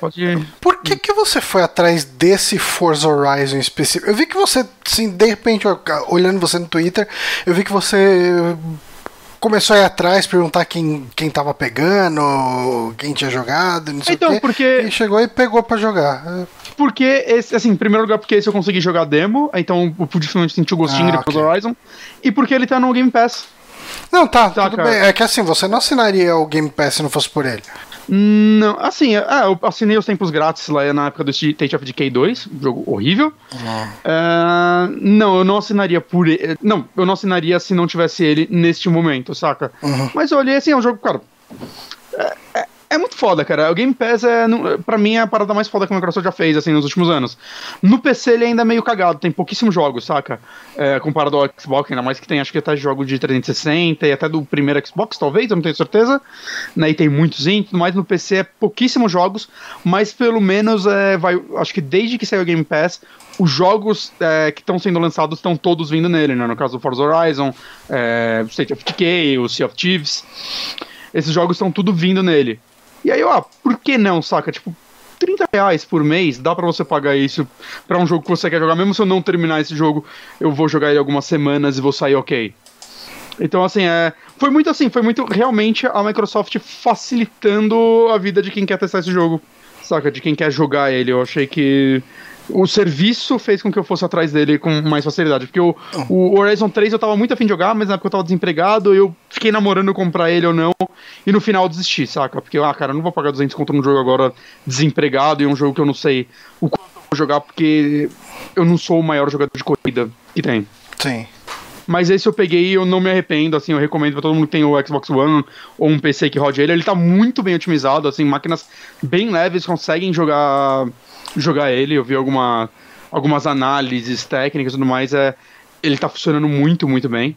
Pode. Por que, que você foi atrás desse Forza Horizon específico? Eu vi que você, assim, de repente, olhando você no Twitter, eu vi que você começou a ir atrás, perguntar quem, quem tava pegando, quem tinha jogado, não sei Então, o quê. porque- E chegou e pegou pra jogar. Porque, esse, assim, em primeiro lugar, porque esse eu consegui jogar demo, então eu pude finalmente sentir o gostinho Ah, de Forza ok. Horizon. E porque ele tá no Game Pass. Não, tá, Tá, tudo cara. bem. É que assim, você não assinaria o Game Pass se não fosse por ele. Não, assim, é, eu assinei os tempos grátis lá na época do State of Decay 2, um jogo horrível. É, não, eu não assinaria por ele. Não, eu não assinaria se não tivesse ele neste momento, saca? Mas eu olhei assim, é um jogo, cara. É, é- é muito foda, cara. O Game Pass é, pra mim, é a parada mais foda que a Microsoft já fez, assim, nos últimos anos. No PC ele ainda é meio cagado, tem pouquíssimos jogos, saca? É, comparado ao Xbox, ainda mais que tem, acho que até jogo de 360 e até do primeiro Xbox, talvez, eu não tenho certeza. Né, e tem muitos tudo mais no PC é pouquíssimos jogos, mas pelo menos é, vai, acho que desde que saiu o Game Pass, os jogos é, que estão sendo lançados estão todos vindo nele, né? No caso do Forza Horizon, é, State of Decay, o Sea of Thieves. Esses jogos estão tudo vindo nele. E aí, ó, por que não, saca? Tipo, 30 reais por mês, dá pra você pagar isso pra um jogo que você quer jogar. Mesmo se eu não terminar esse jogo, eu vou jogar ele algumas semanas e vou sair ok. Então, assim, é, foi muito assim, foi muito realmente a Microsoft facilitando a vida de quem quer testar esse jogo, saca? De quem quer jogar ele. Eu achei que o serviço fez com que eu fosse atrás dele com mais facilidade. Porque o, o Horizon 3 eu tava muito afim de jogar, mas na época eu tava desempregado, eu fiquei namorando comprar ele ou não, e no final eu desisti, saca? Porque, ah, cara, eu não vou pagar 200 conto num jogo agora desempregado e um jogo que eu não sei o quanto eu vou jogar, porque eu não sou o maior jogador de corrida que tem. Sim. Mas esse eu peguei e eu não me arrependo, assim, eu recomendo pra todo mundo que tem o Xbox One ou um PC que rode ele. Ele tá muito bem otimizado, assim, máquinas bem leves conseguem jogar jogar ele. Eu vi alguma, algumas análises técnicas e tudo mais, é, ele tá funcionando muito, muito bem.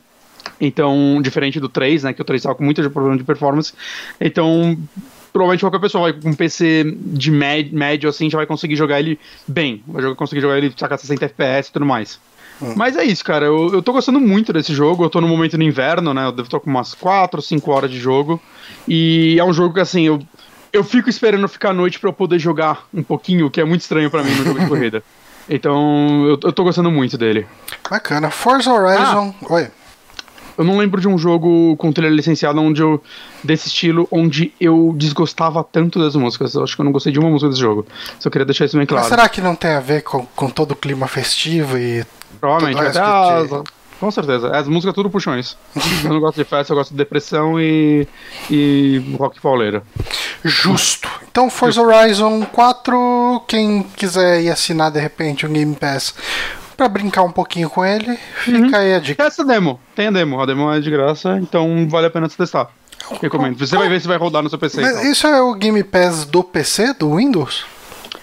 Então, diferente do 3, né, que o 3 tava com muito problema de performance. Então, provavelmente qualquer pessoa vai com um PC de médio, médio assim já vai conseguir jogar ele bem. Vai conseguir jogar ele, sacar 60 FPS e tudo mais. Mas é isso, cara. Eu, eu tô gostando muito desse jogo. Eu tô no momento no inverno, né? Eu devo estar com umas 4 ou 5 horas de jogo. E é um jogo que, assim, eu, eu fico esperando ficar à noite pra eu poder jogar um pouquinho, que é muito estranho pra mim no jogo de <laughs> corrida. Então, eu, eu tô gostando muito dele. Bacana. Forza Horizon. Oi. Eu não lembro de um jogo com trilha licenciada onde eu, desse estilo, onde eu desgostava tanto das músicas. Eu acho que eu não gostei de uma música desse jogo. Só queria deixar isso bem Mas claro. será que não tem a ver com, com todo o clima festivo e. Provavelmente, até as, com certeza. As músicas tudo puxam isso. <laughs> eu não gosto de festa, eu gosto de depressão e, e rock pauleira. Justo. Então, Forza Horizon 4, quem quiser ir assinar de repente um Game Pass pra brincar um pouquinho com ele, fica aí a dica. Essa demo, tem a demo. A demo é de graça, então vale a pena você testar. Recomendo. Você vai ver se vai rodar no seu PC. Mas então. isso é o Game Pass do PC, do Windows?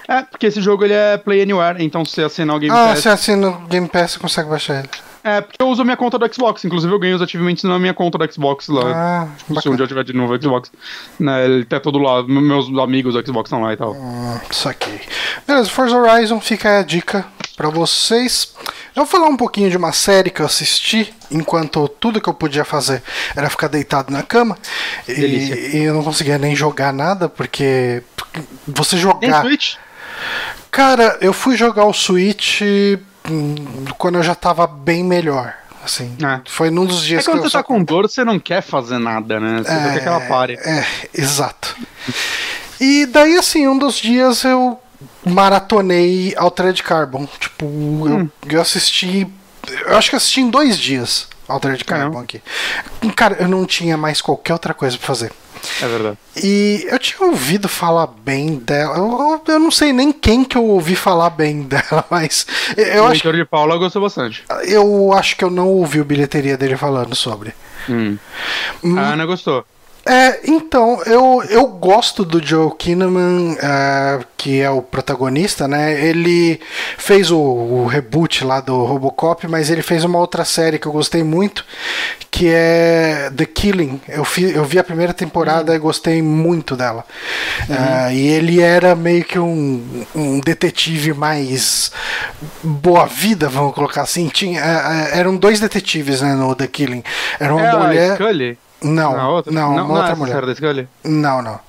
É, porque esse jogo ele é Play Anywhere, então se você assinar o Game ah, Pass. se assina o Game Pass, você consegue baixar ele. É, porque eu uso a minha conta do Xbox. Inclusive eu ganho os achievements na minha conta do Xbox lá. Ah, se um dia eu tiver de novo Xbox. Né, ele tá todo lá. Meus amigos do Xbox estão lá e tal. Hum, Isso aqui. Beleza, Forza Horizon, fica a dica pra vocês. Eu vou falar um pouquinho de uma série que eu assisti enquanto tudo que eu podia fazer era ficar deitado na cama. E, e eu não conseguia nem jogar nada, porque você Tem jogar. Switch? Cara, eu fui jogar o Switch quando eu já tava bem melhor. Assim, É. foi num dos É dias quando que eu você tá só com dor, você não quer fazer nada, né? Você quer que ela pare. é, exato. E daí, assim, um dos dias eu maratonei Altered Carbon. Tipo, Hum. eu, eu assisti. Eu acho que assisti em dois dias Altered Carbon Caramba. aqui. Cara, eu não tinha mais qualquer outra coisa pra fazer. É verdade. E eu tinha ouvido falar bem dela. Eu, eu não sei nem quem que eu ouvi falar bem <laughs> dela, mas eu o acho, Heitor de Paula gostou bastante. eu acho que eu não ouvi o bilheteria dele falando sobre. Hum. Hum. A Ana gostou. É, então, eu, eu gosto do Joe Kinnaman, é, que é o protagonista, né? Ele fez o, o reboot lá do Robocop, mas ele fez uma outra série que eu gostei muito, que é The Killing. Eu, fi, eu vi a primeira temporada e gostei muito dela. É, e ele era meio que um, um detetive mais boa-vida, vamos colocar assim. Tinha, é, eram dois detetives né, no The Killing. Era uma é mulher. Scully? Não, Na outra? não, uma não outra é mulher. da? Não, não.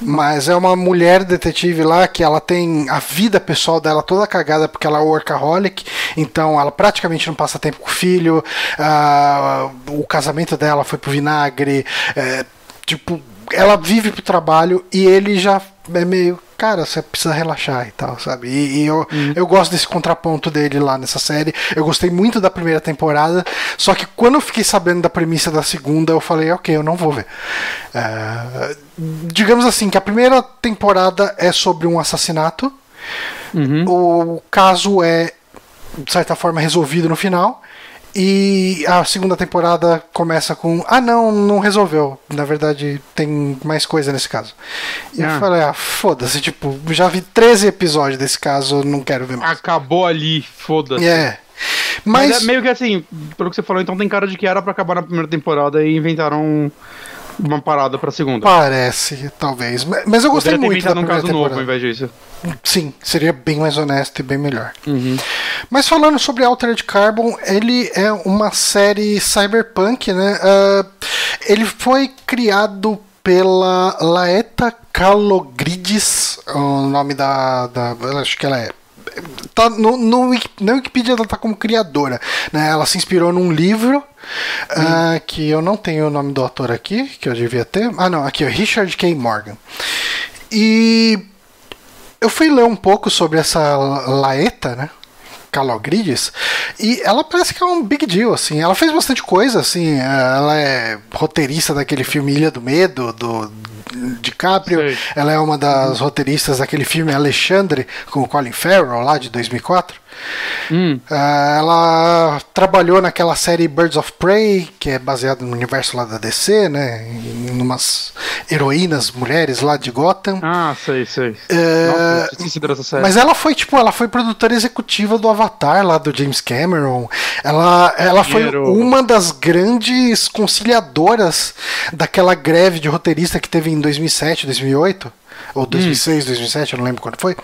Mas é uma mulher detetive lá que ela tem a vida pessoal dela toda cagada porque ela é workaholic, então ela praticamente não passa tempo com o filho, ah, o casamento dela foi pro vinagre, é, tipo, ela vive pro trabalho e ele já é meio, cara, você precisa relaxar e tal, sabe? E, e eu, eu gosto desse contraponto dele lá nessa série. Eu gostei muito da primeira temporada, só que quando eu fiquei sabendo da premissa da segunda, eu falei, ok, eu não vou ver. É, digamos assim, que a primeira temporada é sobre um assassinato. Uhum. O caso é, de certa forma, resolvido no final. E a segunda temporada começa com: Ah, não, não resolveu. Na verdade, tem mais coisa nesse caso. E eu Ah. falei: Ah, foda-se. Tipo, já vi 13 episódios desse caso, não quero ver mais. Acabou ali, foda-se. É. Mas, Mas. é meio que assim, pelo que você falou, então tem cara de que era pra acabar na primeira temporada e inventaram uma parada pra segunda. Parece, talvez. Mas eu gostei Poderia muito da primeira caso novo ao invés disso. Sim, seria bem mais honesto e bem melhor. Uhum. Mas falando sobre Altered Carbon, ele é uma série cyberpunk, né? Ah, ele foi criado pela Laeta Kalogridis, o nome da, da. Acho que ela é. Tá no, no, na Wikipedia ela tá como criadora. Né? Ela se inspirou num livro. ah, que eu não tenho o nome do autor aqui, que eu devia ter. Ah, não, aqui, ó, Richard K. Morgan. E eu fui ler um pouco sobre essa Laeta, né? Calogrides, e ela parece que é um big deal, assim. Ela fez bastante coisa, assim. Ela é roteirista daquele filme Ilha do Medo, do DiCaprio. Sei. Ela é uma das roteiristas daquele filme Alexandre, com o Colin Farrell, lá de 2004. Hum. Ah, ela trabalhou naquela série Birds of Prey, que é baseada no universo lá da DC, né? Em umas heroínas mulheres lá de Gotham. Ah, sei, sei. É, Nossa, dessa série. Mas ela foi, tipo, ela foi produtora executiva do Avatar lá do James Cameron. Ela, ela foi uma das grandes conciliadoras daquela greve de roteirista que teve em 2007, 2008. Ou 2006, 2007, eu não lembro quando foi.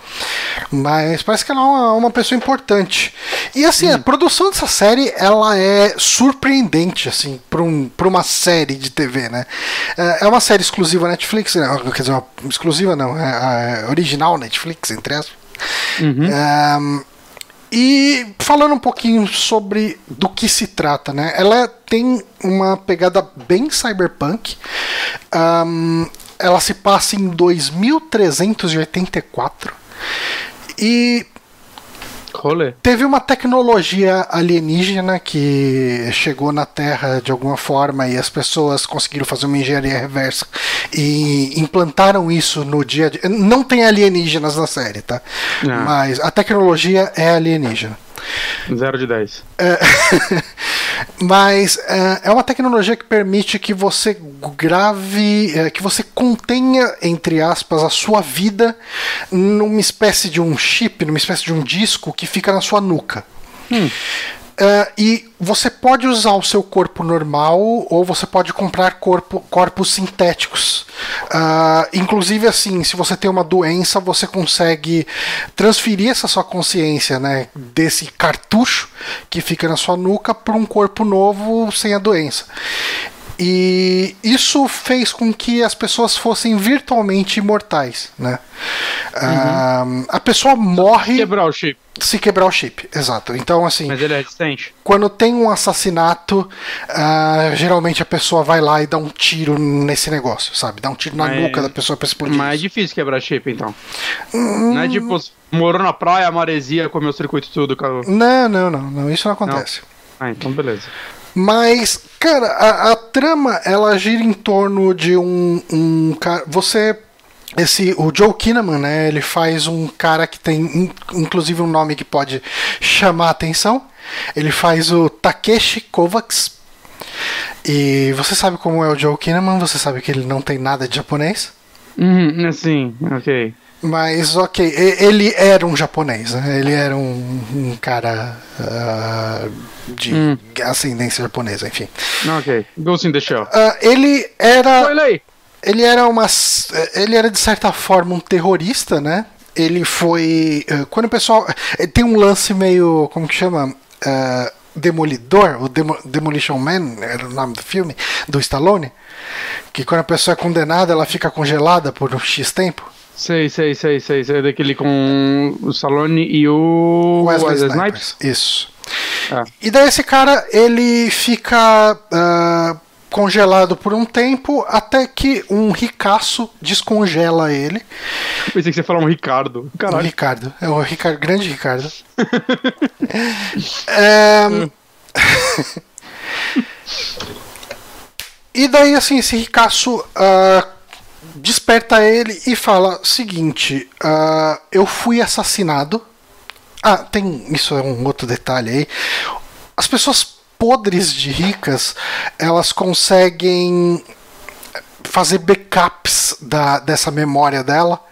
Mas parece que ela é uma, uma pessoa importante. E assim, a produção dessa série, ela é surpreendente, assim, para um, pra uma série de TV, né? É é uma série exclusiva Netflix, né? quer dizer, exclusiva não, é, é original Netflix, entre aspas. Uhum. Ahn, e falando um pouquinho sobre do que se trata, né? Ela tem uma pegada bem cyberpunk. Ahn, ela se passa em 2384. E Rolê. teve uma tecnologia alienígena que chegou na Terra de alguma forma e as pessoas conseguiram fazer uma engenharia reversa e implantaram isso no dia a dia. Não tem alienígenas na série, tá? Ah. Mas a tecnologia é alienígena. Zero de 10. É, <laughs> Mas é, é uma tecnologia que permite que você grave, é, que você contenha, entre aspas, a sua vida numa espécie de um chip, numa espécie de um disco que fica na sua nuca. É, e você pode usar o seu corpo normal ou você pode comprar corpo, corpos sintéticos. Ah, inclusive, assim, se você tem uma doença, você consegue transferir essa sua consciência né, desse cartucho que fica na sua nuca para um corpo novo sem a doença. E isso fez com que as pessoas fossem virtualmente imortais. Né? Ah, a pessoa morre Quebrar o chip. se quebrar o chip, exato. Então, assim, Mas ele é resistente. quando tem um assassinato, ah, geralmente a pessoa vai lá e dá um tiro nesse negócio, sabe? Dá um tiro na Mas- nuca da pessoa pra explodir. Mas é difícil quebrar chip, então. Hum. Não é tipo, morou na praia, maresia, comeu o circuito tudo. cara. Não, não, não, não, isso não acontece. Ah, então beleza. Mas, cara, a, a trama ela gira em torno de um, um cara. Você esse o Joe Kinnaman, né? Ele faz um cara que tem inclusive um nome que pode chamar a atenção. Ele faz o Takeshi Kovacs. E você sabe como é o Joe Kinnaman, você sabe que ele não tem nada de japonês. Uhum, assim, ok. Mas ok, ele era um japonês, né? ele era um, um cara uh, de hum. ascendência japonesa, enfim. Ok, Ghost in the Shell. Uh, ele era. Olha Ele era uma. Ele era de certa forma um terrorista, né? Ele foi. Uh, quando o pessoal. Tem um lance meio. Como que chama? Demolidor, o Demo, Demolition Man, era o nome do filme, do Stallone. Que quando a pessoa é condenada, ela fica congelada por um X tempo. Sei, sei, sei, sei, sei. Daquele com o Stallone e o Wesley, Wesley Snipes. Snipes. Isso. Ah. E daí esse cara, ele fica uh, congelado por um tempo até que um ricaço descongela ele. Pensei que você ia falar um Ricardo. Caralho. Um Ricardo. É o Ricardo, grande Ricardo. <laughs> é... <laughs> e daí, assim, esse ricaço uh, desperta ele e fala: seguinte, uh, eu fui assassinado. Ah, tem. Isso é um outro detalhe aí. As pessoas podres de ricas, elas conseguem fazer backups da, dessa memória dela.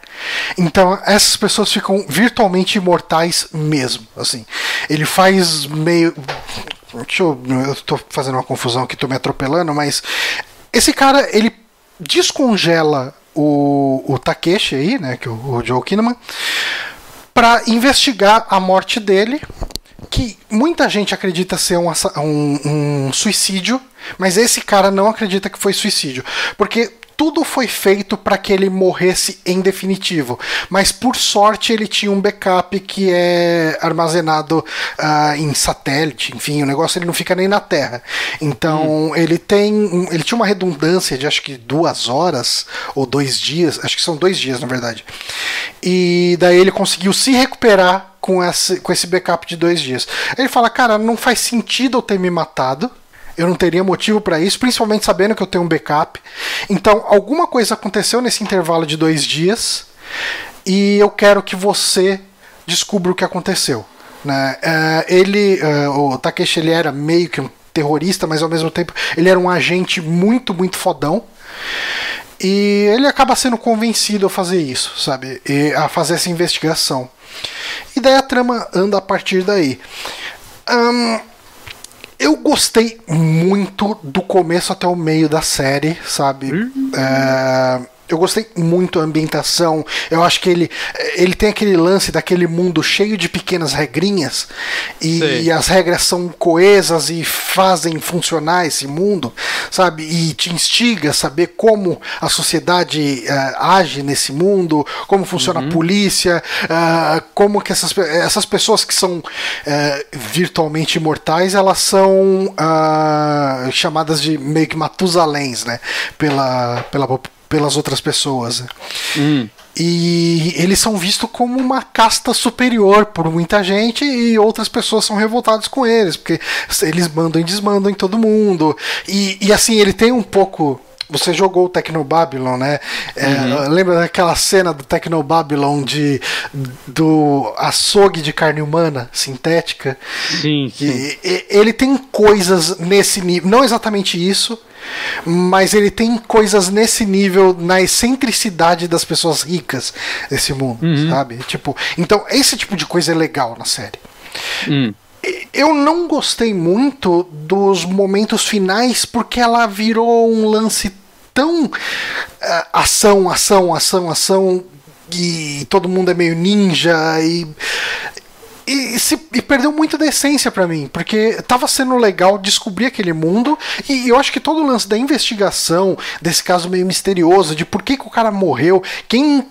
Então essas pessoas ficam virtualmente imortais mesmo. Assim, ele faz meio. Deixa eu, eu tô fazendo uma confusão aqui, tô me atropelando, mas esse cara ele descongela o, o Takeshi aí, né, que é o, o Joe Kinnaman, para investigar a morte dele, que muita gente acredita ser um, um, um suicídio, mas esse cara não acredita que foi suicídio, porque tudo foi feito para que ele morresse em definitivo. Mas por sorte ele tinha um backup que é armazenado uh, em satélite, enfim, o negócio ele não fica nem na Terra. Então hum. ele tem. Ele tinha uma redundância de acho que duas horas ou dois dias, acho que são dois dias na verdade. E daí ele conseguiu se recuperar com esse, com esse backup de dois dias. Ele fala, cara, não faz sentido eu ter me matado eu não teria motivo para isso, principalmente sabendo que eu tenho um backup. Então, alguma coisa aconteceu nesse intervalo de dois dias e eu quero que você descubra o que aconteceu. Né? Uh, ele, uh, o Takeshi, ele era meio que um terrorista, mas ao mesmo tempo ele era um agente muito, muito fodão. E ele acaba sendo convencido a fazer isso, sabe? E a fazer essa investigação. E daí a trama anda a partir daí. Um, eu gostei muito do começo até o meio da série, sabe? Uhum. É eu gostei muito da ambientação. Eu acho que ele, ele tem aquele lance daquele mundo cheio de pequenas regrinhas e, e, as regras são coesas e fazem funcionar esse mundo, sabe? E te instiga a saber como a sociedade uh, age nesse mundo, como funciona uhum. a polícia, uh, como que essas, essas pessoas que são uh, virtualmente imortais, elas são chamadas de meio que Matusaléns, né? Pela, pela pelas outras pessoas. Hum. E eles são vistos como uma casta superior por muita gente e outras pessoas são revoltadas com eles, porque eles mandam e desmandam em todo mundo. E, e assim, ele tem um pouco você jogou o Tecnobabylon, né? É, uhum. Lembra daquela cena do Tecnobabylon de do açougue de carne humana sintética? Sim. sim. E, ele tem coisas nesse nível, não exatamente isso, mas ele tem coisas nesse nível na excentricidade das pessoas ricas desse mundo, uhum. sabe? Tipo, então esse tipo de coisa é legal na série. Uhum. Eu não gostei muito dos momentos finais porque ela virou um lance tão uh, ação, ação, ação, ação e todo mundo é meio ninja e e, se, e perdeu muito da essência para mim, porque tava sendo legal descobrir aquele mundo, e eu acho que todo o lance da investigação, desse caso meio misterioso, de por que, que o cara morreu, quem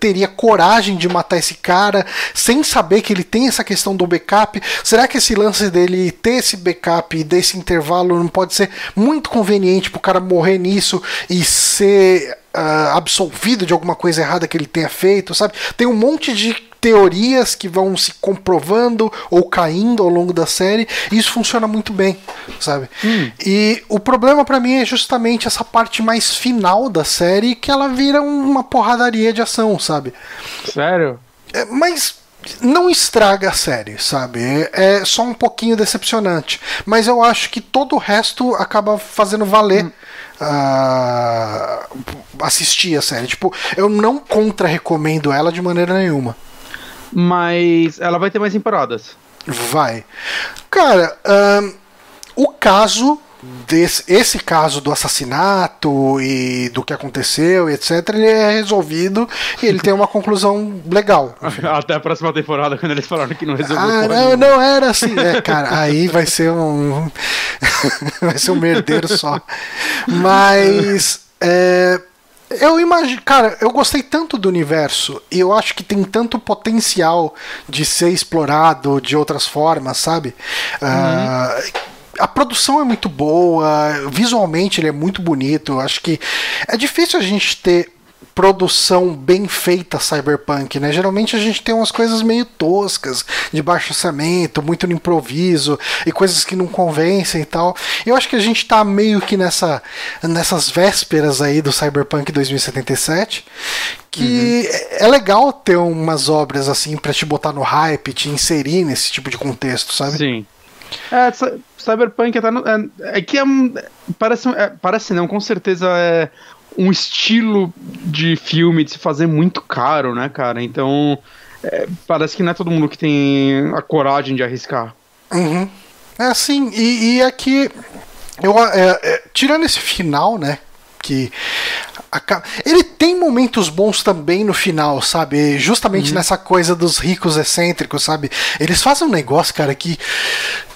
teria coragem de matar esse cara sem saber que ele tem essa questão do backup? Será que esse lance dele ter esse backup desse intervalo não pode ser muito conveniente pro cara morrer nisso e ser uh, absolvido de alguma coisa errada que ele tenha feito, sabe? Tem um monte de teorias que vão se comprovando ou caindo ao longo da série, e isso funciona muito bem, sabe? Hum. E o problema para mim é justamente essa parte mais final da série que ela vira uma porradaria de ação, sabe? Sério? É, mas não estraga a série, sabe? É, é só um pouquinho decepcionante. Mas eu acho que todo o resto acaba fazendo valer. Uh, assistir a série. Tipo, eu não contra-recomendo ela de maneira nenhuma. Mas ela vai ter mais temporadas. Vai. Cara, uh, o caso desse, esse caso do assassinato e do que aconteceu, etc., ele é resolvido e ele tem uma conclusão legal. <laughs> Até a próxima temporada, quando eles falaram que não resolveu. Ah, não, não era assim. É, cara, aí vai ser um. <laughs> vai ser um merdeiro só. Mas. É, eu imagino, cara, eu gostei tanto do universo e eu acho que tem tanto potencial de ser explorado de outras formas, sabe? Uhum. Uh, a produção é muito boa, visualmente ele é muito bonito. Acho que é difícil a gente ter produção bem feita cyberpunk, né? Geralmente a gente tem umas coisas meio toscas, de baixo orçamento, muito no improviso e coisas que não convencem e tal. Eu acho que a gente tá meio que nessa nessas vésperas aí do Cyberpunk 2077, que uhum. é legal ter umas obras assim para te botar no hype, te inserir nesse tipo de contexto, sabe? Sim. É, Cyberpunk até no, é, é, que é, parece, é, parece não, com certeza é um estilo de filme de se fazer muito caro, né, cara? Então é, parece que não é todo mundo que tem a coragem de arriscar. Uhum. É assim, e, e aqui eu é, é, tirando esse final, né? Que ele tem momentos bons também no final, sabe? Justamente uhum. nessa coisa dos ricos excêntricos, sabe? Eles fazem um negócio, cara, que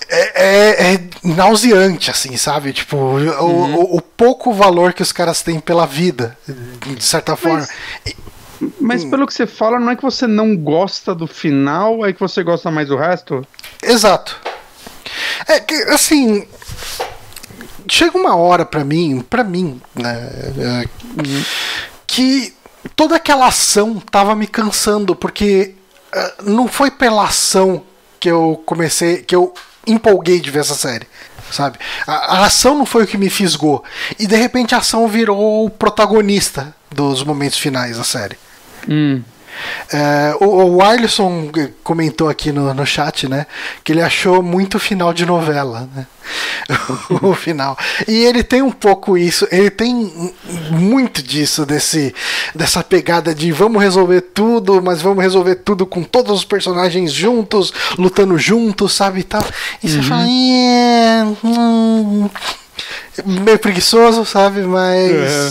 é, é, é, nauseante, assim, sabe? Tipo, uhum. o, o, pouco valor que os caras têm pela vida, de certa forma. Mas, mas pelo que você fala, não é que você não gosta do final, é que você gosta mais do resto? Exato. É que, assim. Chega uma hora para mim, para mim, né? É, que toda aquela ação tava me cansando, porque uh, não foi pela ação que eu comecei, que eu empolguei de ver essa série. Sabe? A, a, ação não foi o que me fisgou. E de repente a ação virou o protagonista dos momentos finais da série. Hum. É, o, o Arlisson comentou aqui no, no chat, né? Que ele achou muito final de novela, né? <laughs> o final. E ele tem um pouco isso, ele tem muito disso, desse, dessa pegada de vamos resolver tudo, mas vamos resolver tudo com todos os personagens juntos, lutando juntos, sabe? E, tal. e uhum. você fala. Hum, meio preguiçoso, sabe? Mas. É.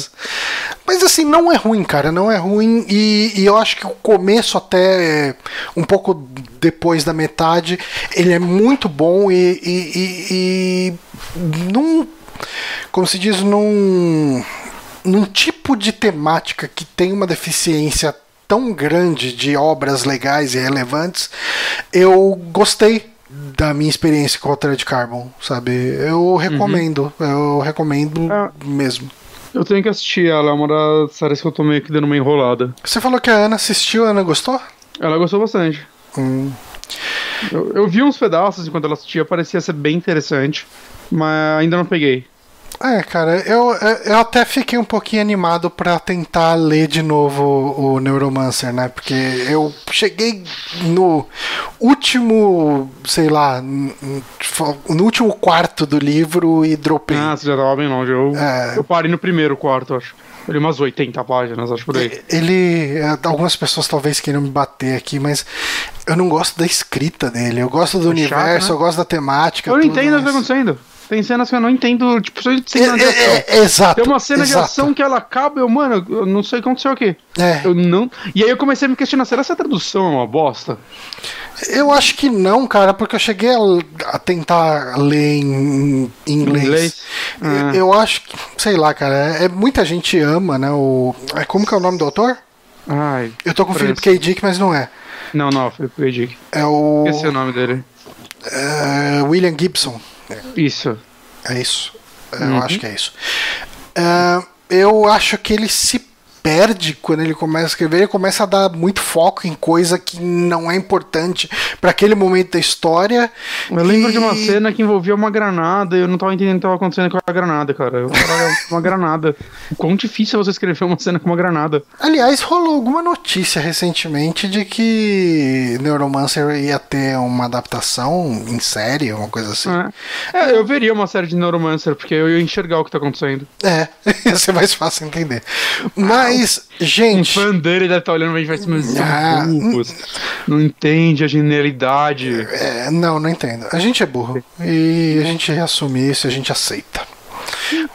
Mas assim, não é ruim, cara, não é ruim. E, e, eu acho que o começo, até um pouco depois da metade, ele é muito bom e, e, e, e num. Como se diz, num. Num tipo de temática que tem uma deficiência tão grande de obras legais e relevantes, eu gostei da minha experiência com o de Carbon, sabe? Eu recomendo, uhum. eu recomendo ah, mesmo. Eu tenho que assistir ela, é uma das séries que eu tô meio que dando uma enrolada. Você falou que a Ana assistiu, a Ana gostou? Ela gostou bastante. Hum. Eu, eu vi uns pedaços enquanto ela assistia, parecia ser bem interessante, mas ainda não peguei. É, cara, eu, eu até fiquei um pouquinho animado para tentar ler de novo o Neuromancer, né? Porque eu cheguei no último, sei lá, no último quarto do livro e dropei. Ah, você já tava bem longe. Eu, é... eu parei no primeiro quarto, acho. Ele umas 80 páginas, acho por aí. Ele. É, algumas pessoas talvez queiram me bater aqui, mas eu não gosto da escrita dele. Eu gosto do é universo, chato, né? eu gosto da temática. Eu não entendo o que tá acontecendo. Tem cenas que eu não entendo, tipo, só de cena de ação. É, é, exato. Tem uma cena exato. de ação que ela acaba, eu, mano, eu não sei o que aconteceu aqui. É. Eu não. E aí eu comecei a me questionar, será que essa tradução é uma bosta? Eu acho que não, cara, porque eu cheguei a, a tentar ler em, em inglês. inglês? Eu, é. eu, acho que, sei lá, cara, é, é, muita gente ama, né? O, é, como que é o nome do autor? Ai. Eu tô com o Philip K. Dick, mas não é. Não, não, Philip K. Dick. É o. Esse é o nome dele. É, William Gibson. Isso. É isso. Uhum. Eu acho que é isso. Uh, eu acho que ele se perde quando ele começa a escrever, ele começa a dar muito foco em coisa que não é importante para aquele momento da história. Eu e... lembro de uma cena que envolvia uma granada e eu não tava entendendo o que tava acontecendo com a granada, cara. Eu uma granada. Quão difícil é você escrever uma cena com uma granada. Aliás, rolou alguma notícia recentemente de que Neuromancer ia ter uma adaptação em série, uma coisa assim. É. é eu veria uma série de Neuromancer, porque eu ia enxergar o que tá acontecendo. É, <laughs> ia ser mais fácil entender. Mas, ah, gente. Um fã dele deve estar tá olhando pra gente vai ser ah, Não entende a genialidade. É, não, não entendo. A gente é burro. E a gente assume isso, a gente aceita.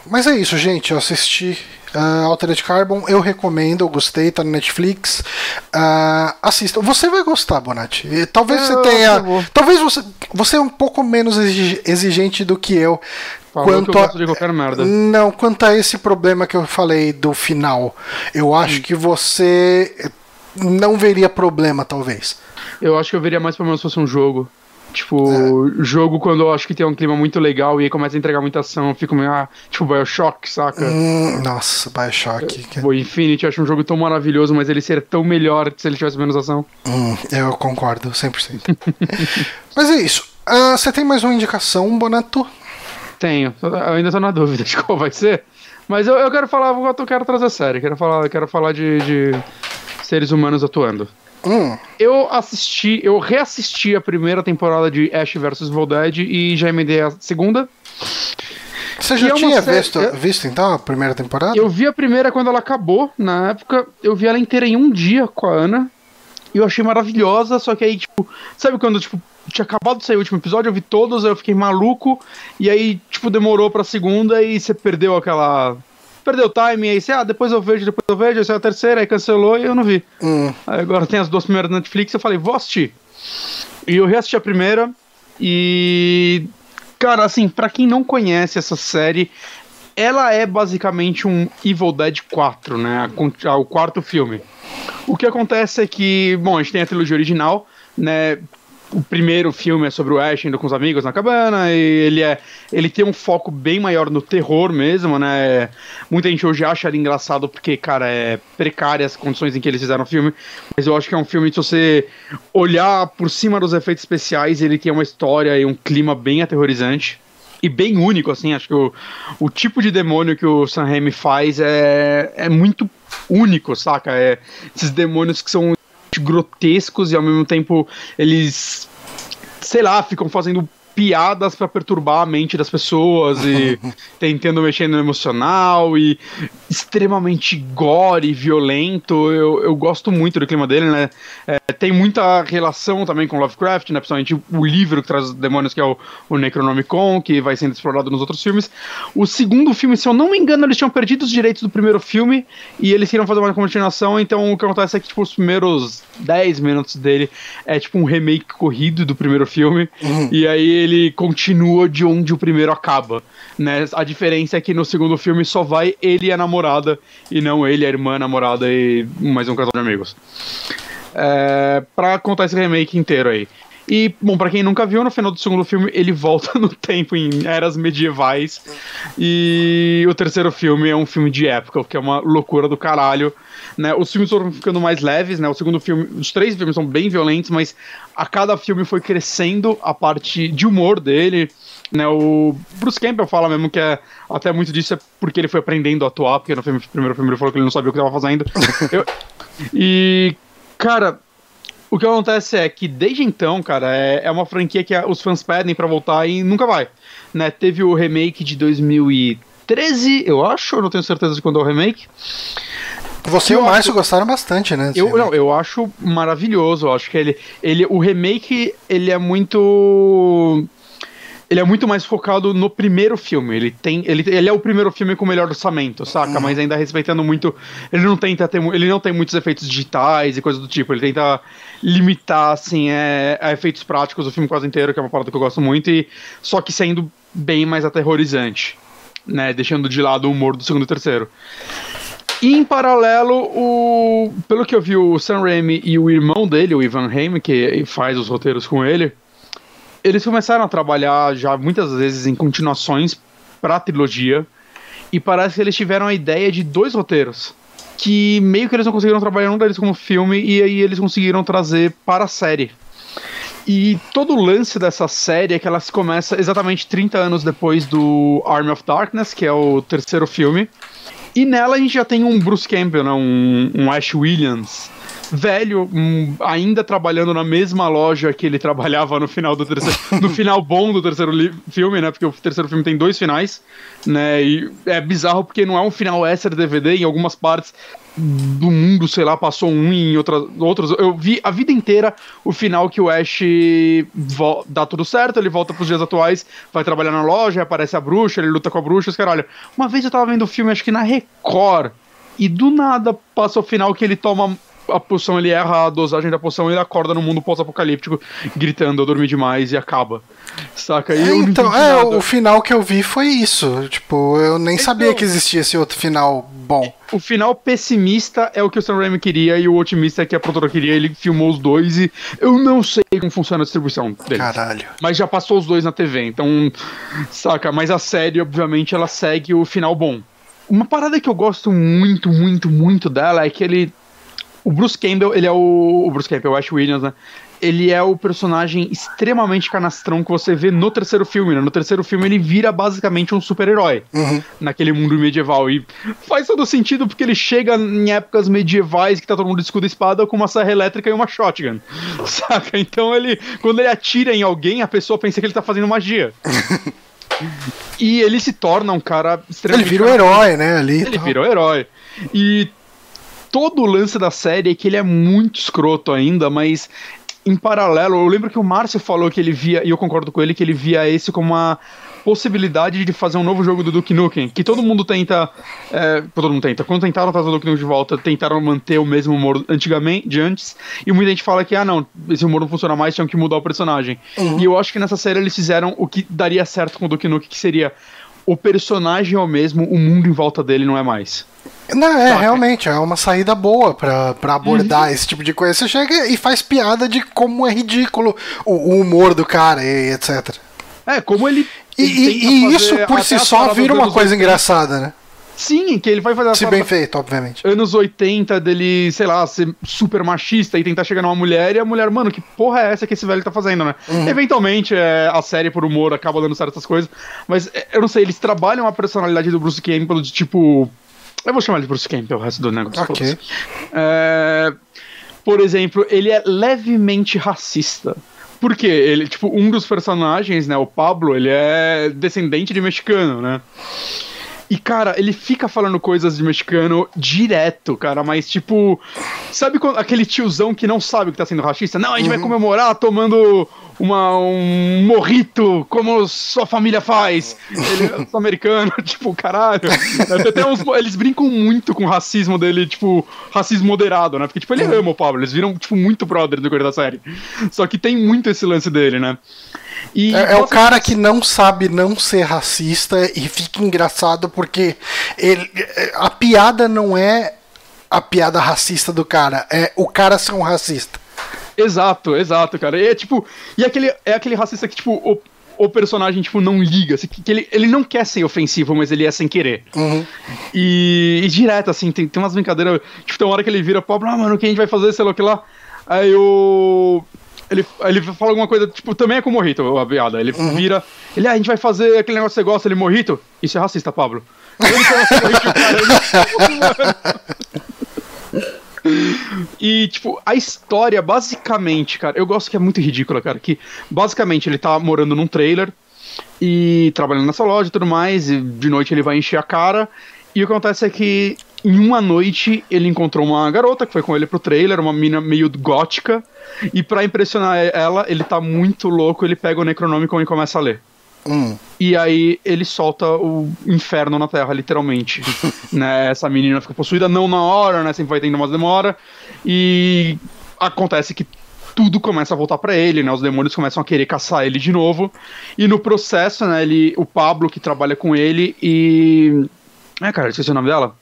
Mas é isso, gente. Eu assisti Uh, Altered Carbon, eu recomendo, eu gostei, tá no Netflix. Uh, assista. Você vai gostar, Bonatti. Talvez é, você tenha. Talvez você. Você é um pouco menos exigente do que eu. Falou quanto a, de qualquer merda. Não, quanto a esse problema que eu falei do final. Eu acho hum. que você não veria problema, talvez. Eu acho que eu veria mais problema se fosse um jogo. Tipo, é. jogo quando eu acho que tem um clima muito legal e aí começa a entregar muita ação, eu fico meio, ah, tipo, Bioshock, saca? Hum, nossa, Bioshock. O Infinity eu acho um jogo tão maravilhoso, mas ele seria tão melhor se ele tivesse menos ação. Hum, eu concordo, 100%. <laughs> mas é isso. Uh, você tem mais uma indicação, Bonato? Tenho. Eu ainda tô na dúvida de qual vai ser. Mas eu, eu quero falar, eu quero trazer a série. Quero falar, quero falar de, de seres humanos atuando. Hum. Eu assisti, eu reassisti a primeira temporada de Ash vs Evil Dead e já emendei a segunda. Você já é tinha visto, visto então a primeira temporada? Eu vi a primeira quando ela acabou, na época. Eu vi ela inteira em um dia com a Ana. E eu achei maravilhosa, só que aí, tipo, sabe quando, tipo, tinha acabado de sair o último episódio, eu vi todos, aí eu fiquei maluco, e aí, tipo, demorou pra segunda e você perdeu aquela perdeu o time, aí você, ah, depois eu vejo, depois eu vejo, aí saiu a terceira, aí cancelou e eu não vi. Hum. Aí agora tem as duas primeiras da Netflix, eu falei, vou assistir. E eu reassisti a primeira e. Cara, assim, para quem não conhece essa série, ela é basicamente um Evil Dead 4, né? O quarto filme. O que acontece é que, bom, a gente tem a trilogia original, né? o primeiro filme é sobre o Ash indo com os amigos na cabana, e ele é. Ele tem um foco bem maior no terror mesmo, né? Muita gente hoje acha ele engraçado porque, cara, é precária as condições em que eles fizeram o filme. Mas eu acho que é um filme que, se você olhar por cima dos efeitos especiais, ele tem uma história e um clima bem aterrorizante. E bem único, assim, acho que o, o tipo de demônio que o Sam Raimi faz é, é muito único, saca? É, esses demônios que são grotescos e ao mesmo tempo eles sei lá, ficam fazendo piadas para perturbar a mente das pessoas e <laughs> tentando mexer no emocional e extremamente gore e violento. Eu, eu gosto muito do clima dele, né? É, tem muita relação também com Lovecraft, né? Principalmente o livro que traz os demônios, que é o, o Necronomicon, que vai sendo explorado nos outros filmes. O segundo filme, se eu não me engano, eles tinham perdido os direitos do primeiro filme e eles queriam fazer uma continuação, então o que acontece é que, tipo, os primeiros 10 minutos dele é tipo um remake corrido do primeiro filme, uhum. e aí ele continua de onde o primeiro acaba, né? A diferença é que no segundo filme só vai ele e a namorada, e não ele, a irmã, a namorada e mais um casal de amigos. É, pra contar esse remake inteiro aí. E, bom, pra quem nunca viu, no final do segundo filme, ele volta <laughs> no tempo em eras medievais. E o terceiro filme é um filme de época, o que é uma loucura do caralho. Né? Os filmes foram ficando mais leves, né? O segundo filme, os três filmes são bem violentos, mas a cada filme foi crescendo a parte de humor dele. Né, o Bruce Campbell fala mesmo que é, até muito disso é porque ele foi aprendendo a atuar, porque no filme, primeiro filme ele falou que ele não sabia o que estava fazendo. <laughs> Eu, e, cara, o que acontece é que desde então, cara, é, é uma franquia que os fãs pedem para voltar e nunca vai. Né? Teve o remake de 2013, eu acho, eu não tenho certeza de quando é o remake. Você e o Márcio gostaram bastante, né? Eu, não, eu acho maravilhoso. Eu acho que ele, ele. O remake, ele é muito ele é muito mais focado no primeiro filme. Ele tem, ele, ele é o primeiro filme com o melhor orçamento, saca? Uhum. Mas ainda respeitando muito, ele não tenta ter, ele não tem muitos efeitos digitais e coisas do tipo. Ele tenta limitar assim, é, a efeitos práticos o filme quase inteiro, que é uma parada que eu gosto muito e só que sendo bem mais aterrorizante, né? Deixando de lado o humor do segundo e terceiro. E em paralelo, o, pelo que eu vi, o Sam Raimi e o irmão dele, o Ivan Raimi, que faz os roteiros com ele, eles começaram a trabalhar já muitas vezes em continuações para a trilogia. E parece que eles tiveram a ideia de dois roteiros. que meio que eles não conseguiram trabalhar um deles como filme e aí eles conseguiram trazer para a série. E todo o lance dessa série é que ela se começa exatamente 30 anos depois do Army of Darkness, que é o terceiro filme. E nela a gente já tem um Bruce Campbell, né, um, um Ash Williams, velho, um, ainda trabalhando na mesma loja que ele <laughs> trabalhava no final do terceiro, no final bom do terceiro filme, né? Porque o terceiro filme tem dois finais, né? E é bizarro porque não é um final extra DVD, em algumas partes do mundo, sei lá, passou um em outras outros. Eu vi a vida inteira o final que o Ash dá tudo certo, ele volta pros dias atuais, vai trabalhar na loja, aparece a bruxa, ele luta com a bruxa, os caralho. Uma vez eu tava vendo o filme, acho que na Record, e do nada passa o final que ele toma a poção, ele erra a dosagem da poção e ele acorda no mundo pós-apocalíptico, gritando, eu dormi demais e acaba. Saca? E é, então, é, o final que eu vi foi isso. Tipo, eu nem então, sabia que existia esse outro final bom. O final pessimista é o que o Sam Raimi queria e o otimista é que a produtora queria. Ele filmou os dois e eu não sei como funciona a distribuição dele. Caralho. Mas já passou os dois na TV, então, saca? Mas a série, obviamente, ela segue o final bom. Uma parada que eu gosto muito, muito, muito dela é que ele o Bruce Campbell, ele é o, o Bruce Campbell, o Ash Williams, né? Ele é o personagem extremamente canastrão que você vê no terceiro filme, né? No terceiro filme ele vira basicamente um super-herói uhum. naquele mundo medieval. E faz todo sentido porque ele chega em épocas medievais que tá todo mundo de escudo e espada com uma serra elétrica e uma shotgun. <laughs> Saca? Então ele, quando ele atira em alguém, a pessoa pensa que ele tá fazendo magia. <laughs> e ele se torna um cara extremamente. Ele vira o herói, né? Ali, ele tá. vira o herói. E todo o lance da série é que ele é muito escroto ainda, mas em paralelo, eu lembro que o Márcio falou que ele via, e eu concordo com ele, que ele via esse como uma possibilidade de fazer um novo jogo do Duke Nukem, que todo mundo tenta, é, todo mundo tenta, quando tentaram trazer o Duke Nukem de volta, tentaram manter o mesmo humor antigamente, de antes, e muita gente fala que, ah não, esse humor não funciona mais, tinham que mudar o personagem. Uhum. E eu acho que nessa série eles fizeram o que daria certo com o Duke Nukem, que seria o personagem é o mesmo, o mundo em volta dele não é mais. Não, é, realmente, é uma saída boa para abordar uhum. esse tipo de coisa. Você chega e faz piada de como é ridículo o, o humor do cara e etc. É, como ele. E, e, e isso por si só vira uma coisa engraçada, né? Sim, que ele vai fazer Se bem feito, obviamente. Anos 80 dele, sei lá, ser super machista e tentar chegar numa mulher e a mulher, mano, que porra é essa que esse velho tá fazendo, né? Uhum. Eventualmente, é, a série por humor acaba dando certas coisas, mas é, eu não sei, eles trabalham a personalidade do Bruce Campbell de tipo. Eu vou chamar ele de Bruce Campbell o resto do negócio. Ok. É, por exemplo, ele é levemente racista. Por quê? Ele, tipo, um dos personagens, né, o Pablo, ele é descendente de mexicano, né? E, cara, ele fica falando coisas de mexicano direto, cara, mas tipo. Sabe quando, aquele tiozão que não sabe que tá sendo racista? Não, a gente uhum. vai comemorar tomando uma, um morrito, como sua família faz. Ele é americano, <laughs> tipo, caralho. Uns, eles brincam muito com o racismo dele, tipo, racismo moderado, né? Porque, tipo, ele ama o Pablo, eles viram, tipo, muito brother do da série. Só que tem muito esse lance dele, né? E é, é o cara que não sabe não ser racista e fica engraçado porque ele, a piada não é a piada racista do cara, é o cara ser um racista. Exato, exato, cara. E é tipo, e aquele, é aquele racista que, tipo, o, o personagem, tipo, não liga. Assim, que ele, ele não quer ser ofensivo, mas ele é sem querer. Uhum. E, e, direto, assim, tem, tem umas brincadeiras. Tipo, tem uma hora que ele vira, pô, ah, mano, o que a gente vai fazer, sei lá o que lá. Aí o ele, ele fala alguma coisa, tipo, também é com o Morrito, a piada. Ele uhum. vira. Ele, ah, a gente vai fazer aquele negócio que você gosta, ele, Morrito. Isso é racista, Pablo. E, tipo, a história, basicamente, cara, eu gosto que é muito ridícula, cara. Que basicamente ele tá morando num trailer e trabalhando nessa loja e tudo mais. E de noite ele vai encher a cara. E o que acontece é que em uma noite ele encontrou uma garota que foi com ele pro trailer, uma mina meio gótica. E para impressionar ela, ele tá muito louco, ele pega o Necronômico e começa a ler. Hum. E aí ele solta o inferno na Terra, literalmente. <laughs> né? Essa menina fica possuída, não na hora, né? Sempre vai tendo uma demora. E acontece que tudo começa a voltar para ele, né? Os demônios começam a querer caçar ele de novo. E no processo, né, ele, o Pablo que trabalha com ele e é, cara, esqueci o nome dela.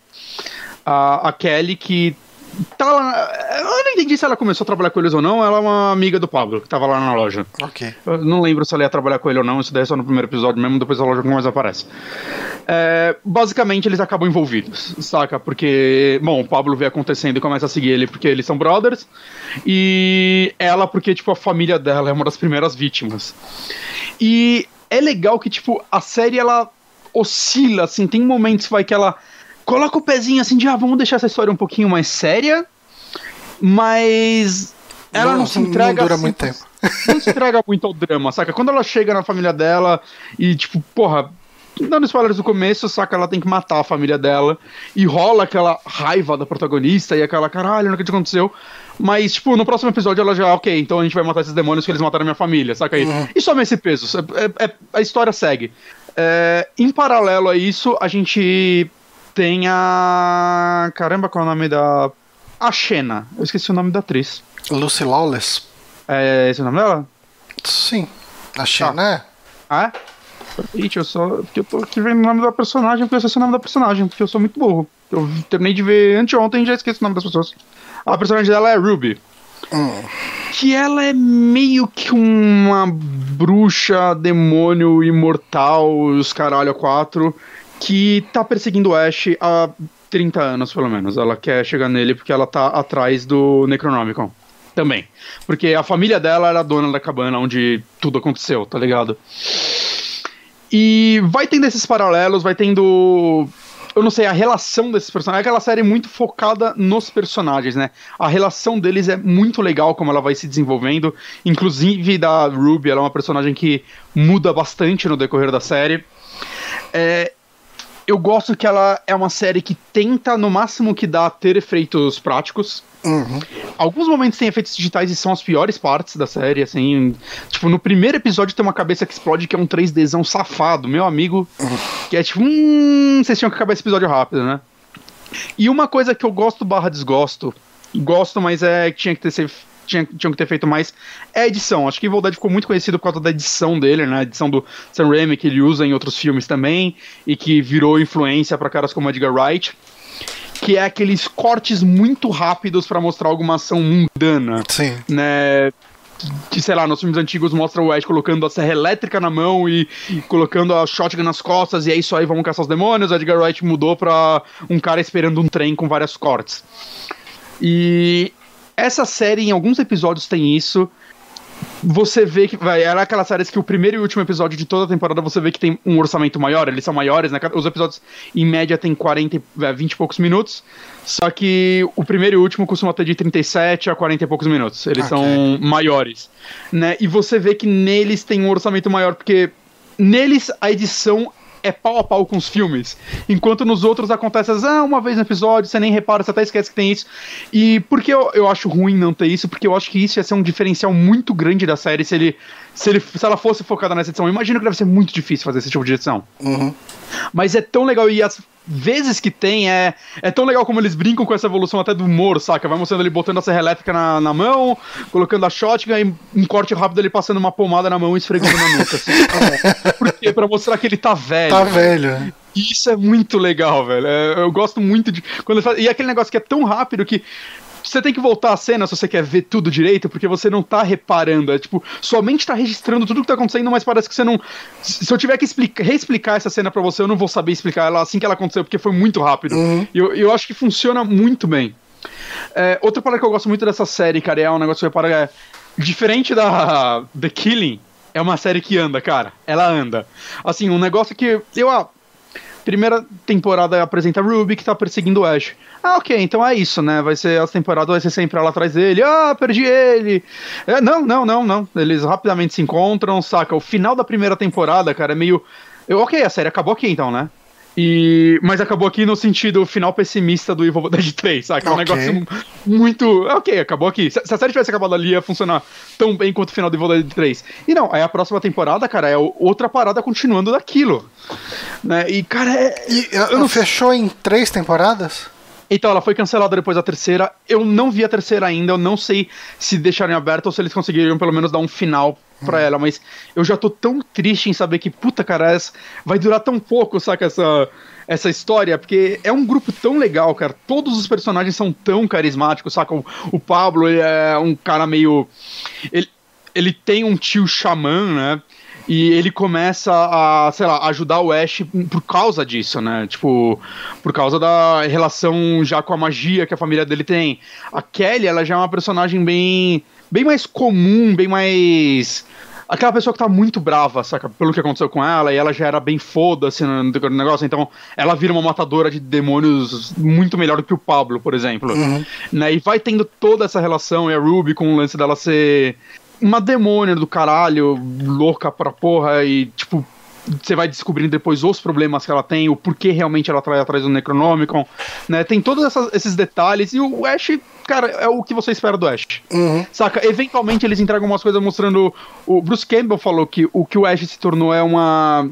A, a Kelly que tá lá. Eu nunca entendi se ela começou a trabalhar com eles ou não. Ela é uma amiga do Pablo, que tava lá na loja. Ok. Eu não lembro se ela ia trabalhar com ele ou não, isso daí é só no primeiro episódio mesmo, depois a loja nunca mais aparece. É, basicamente, eles acabam envolvidos, saca? Porque, bom, o Pablo vê acontecendo e começa a seguir ele porque eles são brothers, e ela porque, tipo, a família dela é uma das primeiras vítimas. E é legal que, tipo, a série, ela oscila, assim, tem momentos vai que ela coloca o pezinho assim de, ah, vamos deixar essa história um pouquinho mais séria, mas ela não, não se entrega. Não dura assim, muito tempo. Não se entrega muito ao drama, saca? Quando ela chega na família dela e, tipo, porra, dando spoilers do começo, saca? Ela tem que matar a família dela e rola aquela raiva da protagonista e aquela caralho, não que aconteceu. Mas, tipo, no próximo episódio ela já, ok, então a gente vai matar esses demônios que eles mataram a minha família, saca aí? Uhum. E some esse peso, é, é, a história segue. É, em paralelo a isso, a gente tem a. Caramba, qual é o nome da. A Xena. Eu esqueci o nome da atriz. Lucy Lawless. É esse o nome dela? Sim. A Xena é? Ah, é? Ixi, eu só. Porque eu tô aqui vendo o nome da personagem, porque eu esqueci o nome da personagem, porque eu sou muito burro. Eu terminei de ver anteontem e já esqueci o nome das pessoas. A personagem dela é Ruby. Que ela é meio que uma bruxa, demônio imortal, os caralho a quatro, que tá perseguindo o Ash há 30 anos, pelo menos. Ela quer chegar nele porque ela tá atrás do Necronomicon. Também. Porque a família dela era dona da cabana onde tudo aconteceu, tá ligado? E vai tendo esses paralelos, vai tendo eu não sei, a relação desses personagens. É aquela série muito focada nos personagens, né? A relação deles é muito legal, como ela vai se desenvolvendo. Inclusive da Ruby, ela é uma personagem que muda bastante no decorrer da série. É, eu gosto que ela é uma série que tenta, no máximo que dá, ter efeitos práticos. Uhum. Alguns momentos tem efeitos digitais e são as piores partes da série, assim. Tipo, no primeiro episódio tem uma cabeça que explode que é um 3Dzão safado, meu amigo. Uhum. Que é tipo, hum, vocês tinham que acabar esse episódio rápido, né? E uma coisa que eu gosto barra desgosto, gosto, mas é que tinha que ter tinha, tinham que ter feito mais é a edição. Acho que Evil Dead ficou muito conhecido por causa da edição dele, né? A edição do Sam Raimi que ele usa em outros filmes também e que virou influência para caras como Edgar Wright. Que é aqueles cortes muito rápidos para mostrar alguma ação mundana. Sim. Né? que, sei lá, nos filmes antigos mostra o Ash colocando a serra elétrica na mão e, e colocando a shotgun nas costas, e é isso aí, vamos caçar os demônios. O Edgar Wright mudou pra um cara esperando um trem com várias cortes. E essa série, em alguns episódios, tem isso. Você vê que. Vai, era aquelas séries que o primeiro e último episódio de toda a temporada você vê que tem um orçamento maior, eles são maiores, né? Os episódios, em média, tem 40, 20 e poucos minutos. Só que o primeiro e o último costuma ter de 37 a 40 e poucos minutos. Eles okay. são maiores. Né? E você vê que neles tem um orçamento maior, porque neles a edição é pau a pau com os filmes. Enquanto nos outros acontece, ah, uma vez no episódio, você nem repara, você até esquece que tem isso. E por que eu, eu acho ruim não ter isso? Porque eu acho que isso ia ser um diferencial muito grande da série se ele. Se, ele, se ela fosse focada nessa edição, eu imagino que deve ser muito difícil fazer esse tipo de edição. Uhum. Mas é tão legal e as vezes que tem é, é tão legal como eles brincam com essa evolução até do humor, saca? Vai mostrando ele botando a serra elétrica na, na mão, colocando a shotgun e um corte rápido ele passando uma pomada na mão e esfregando na nuca. Assim. Por quê? Pra mostrar que ele tá velho. Tá velho. Isso é muito legal, velho. É, eu gosto muito de. Quando faz... E aquele negócio que é tão rápido que você tem que voltar a cena se você quer ver tudo direito, porque você não tá reparando. É tipo, sua mente tá registrando tudo que tá acontecendo, mas parece que você não. Se eu tiver que explicar, reexplicar essa cena pra você, eu não vou saber explicar ela assim que ela aconteceu, porque foi muito rápido. Uhum. E eu, eu acho que funciona muito bem. É, outra parada que eu gosto muito dessa série, cara, é um negócio que eu reparo, é. Diferente da The Killing, é uma série que anda, cara. Ela anda. Assim, um negócio que eu. Ah, primeira temporada apresenta Ruby que tá perseguindo o Ash. Ah, ok, então é isso, né? Vai ser as temporadas, vai ser sempre ela atrás dele. Ah, perdi ele. É, não, não, não, não. Eles rapidamente se encontram, saca? O final da primeira temporada, cara, é meio. Eu, ok, a série acabou aqui então, né? E, mas acabou aqui no sentido final pessimista do Evil Dead 3, sabe? É um negócio muito. Ok, acabou aqui. Se, se, a série tivesse acabado ali, ia funcionar tão bem quanto o final do Evil Dead 3. E não, aí a próxima temporada, cara, é outra parada continuando daquilo. Né? E, cara, é. E, eu não... Fechou em três temporadas? Então, ela foi cancelada depois da terceira. Eu não vi a terceira ainda, eu não sei se deixarem aberta ou se eles conseguiriam pelo menos dar um final pra Uhum. ela, mas eu já tô tão triste em saber que, puta, cara, essa vai durar tão pouco, saca, essa, essa história, porque é um grupo tão legal, cara. Todos os personagens são tão carismáticos, saca? O, o Pablo, ele é um cara meio. Ele, ele tem um tio xamã, né? E ele começa a, sei lá, ajudar o Ash por causa disso, né? Tipo, por causa da relação já com a magia que a família dele tem. A Kelly, ela já é uma personagem bem, bem mais comum, bem mais. Aquela pessoa que tá muito brava, saca? Pelo que aconteceu com ela, e ela já era bem foda-se no no negócio, então ela vira uma matadora de demônios muito melhor do que o Pablo, por exemplo. Né? E vai tendo toda essa relação, e a Ruby com o lance dela ser uma demônia do caralho, louca pra porra, e tipo, você vai descobrindo depois os problemas que ela tem, o porquê realmente ela trai atrás do Necronomicon, né? Tem todos essas- esses detalhes, e o Ash, cara, é o que você espera do Ash. Uhum. Saca? Eventualmente eles entregam umas coisas mostrando. O Bruce Campbell falou que o que o Ash se tornou é uma.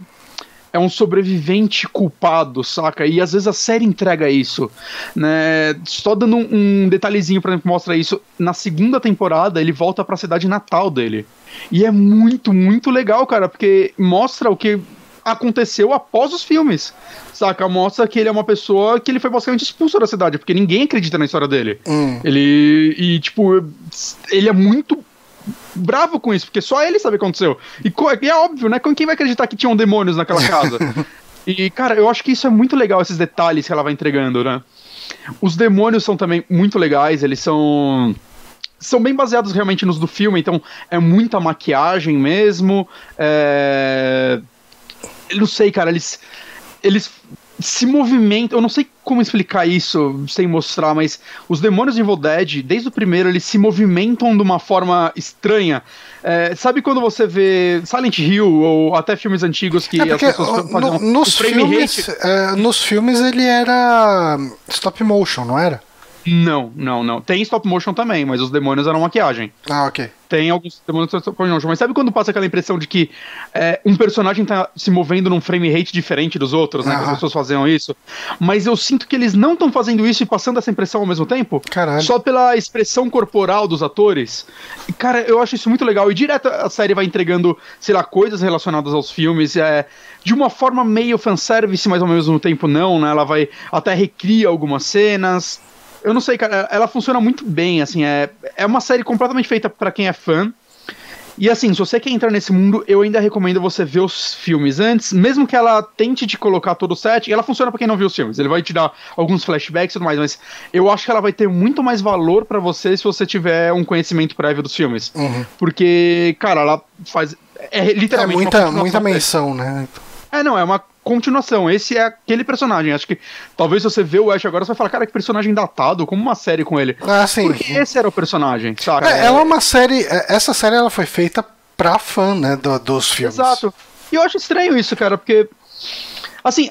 É um sobrevivente culpado, saca? E às vezes a série entrega isso, né? Só dando um, um detalhezinho pra que mostra isso. Na segunda temporada, ele volta pra cidade natal dele. E é muito, muito legal, cara, porque mostra o que aconteceu após os filmes, saca? Mostra que ele é uma pessoa que ele foi basicamente expulso da cidade, porque ninguém acredita na história dele. Hum. Ele. E, tipo, ele é muito bravo com isso, porque só ele sabe o que aconteceu. E, e é óbvio, né? Com quem vai acreditar que tinham demônios naquela <laughs> casa? e, cara, eu acho que isso é muito legal, esses detalhes que ela vai entregando, né? Os demônios são também muito legais, eles são. São bem baseados realmente nos do filme, então é muita maquiagem mesmo. É... Eu não sei, cara, eles. Eles se movimentam. Eu não sei como explicar isso sem mostrar, mas os demônios de Evil Dead, desde o primeiro, eles se movimentam de uma forma estranha. É, sabe quando você vê Silent Hill ou até filmes antigos que É as porque pessoas ó, faziam no- nos, filmes, é, nos filmes ele era stop motion, não era? Não, não, não. Tem stop motion também, mas os demônios eram maquiagem. Ah, ok. Tem alguns motion. Mas sabe quando passa aquela impressão de que é, um personagem tá se movendo num frame rate diferente dos outros, né? Que as pessoas faziam isso. Mas eu sinto que eles não estão fazendo isso e passando essa impressão ao mesmo tempo. Caralho. Só pela expressão corporal dos atores. E, Cara, eu acho isso muito legal. E direto a série vai entregando, sei lá, coisas relacionadas aos filmes. É, de uma forma meio fanservice, mas ao mesmo tempo não, né? Ela vai até recria algumas cenas. Eu não sei, cara, ela funciona muito bem, assim, é, é uma série completamente feita pra quem é fã. E assim, se você quer entrar nesse mundo, eu ainda recomendo você ver os filmes antes, mesmo que ela tente te colocar todo o set, ela funciona pra quem não viu os filmes. Ele vai te dar alguns flashbacks e tudo mais, mas eu acho que ela vai ter muito mais valor pra você se você tiver um conhecimento prévio dos filmes. Uhum. Porque, cara, ela faz. É É literalmente. uma muita, muita menção, né? É, não, é uma continuação. Esse é aquele personagem. Acho que talvez se você vê o Ash agora, você vai falar, cara, que personagem datado, como uma série com ele. Ah, sim. Porque esse era o personagem, saca? É, ela é uma série. é, Essa série ela foi feita pra fã, né? do- dos filmes. Exato. E eu acho estranho isso, cara, porque. Assim,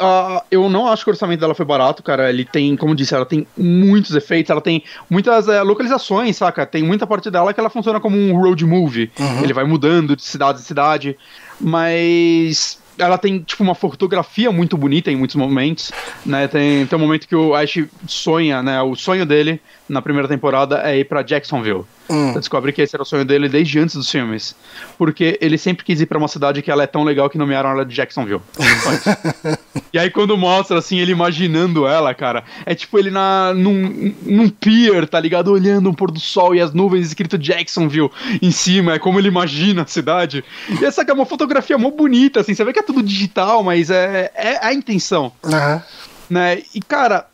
a- eu não acho que o orçamento dela foi barato, cara. Ele tem, como disse, ela tem muitos efeitos, ela tem muitas é, localizações, saca? Tem muita parte dela que ela funciona como um road movie. Ele vai mudando de cidade em cidade. Mas ela tem, tipo, uma fotografia muito bonita em muitos momentos, né? Tem, tem um momento que o Ash sonha, né? O sonho dele na primeira temporada é ir pra Jacksonville. Hum. Você descobre que esse era o sonho dele desde antes dos filmes. Porque ele sempre quis ir pra uma cidade que ela é tão legal que nomearam ela de Jacksonville. <laughs> E aí quando mostra, assim, ele imaginando ela, cara, é tipo ele na, num, num pier, tá ligado? Olhando o pôr do sol e as nuvens escrito Jacksonville em cima, é como ele imagina a cidade. E essa é uma fotografia mó bonita, assim, você vê que é tudo digital, mas é, é a intenção Aham. né? E cara,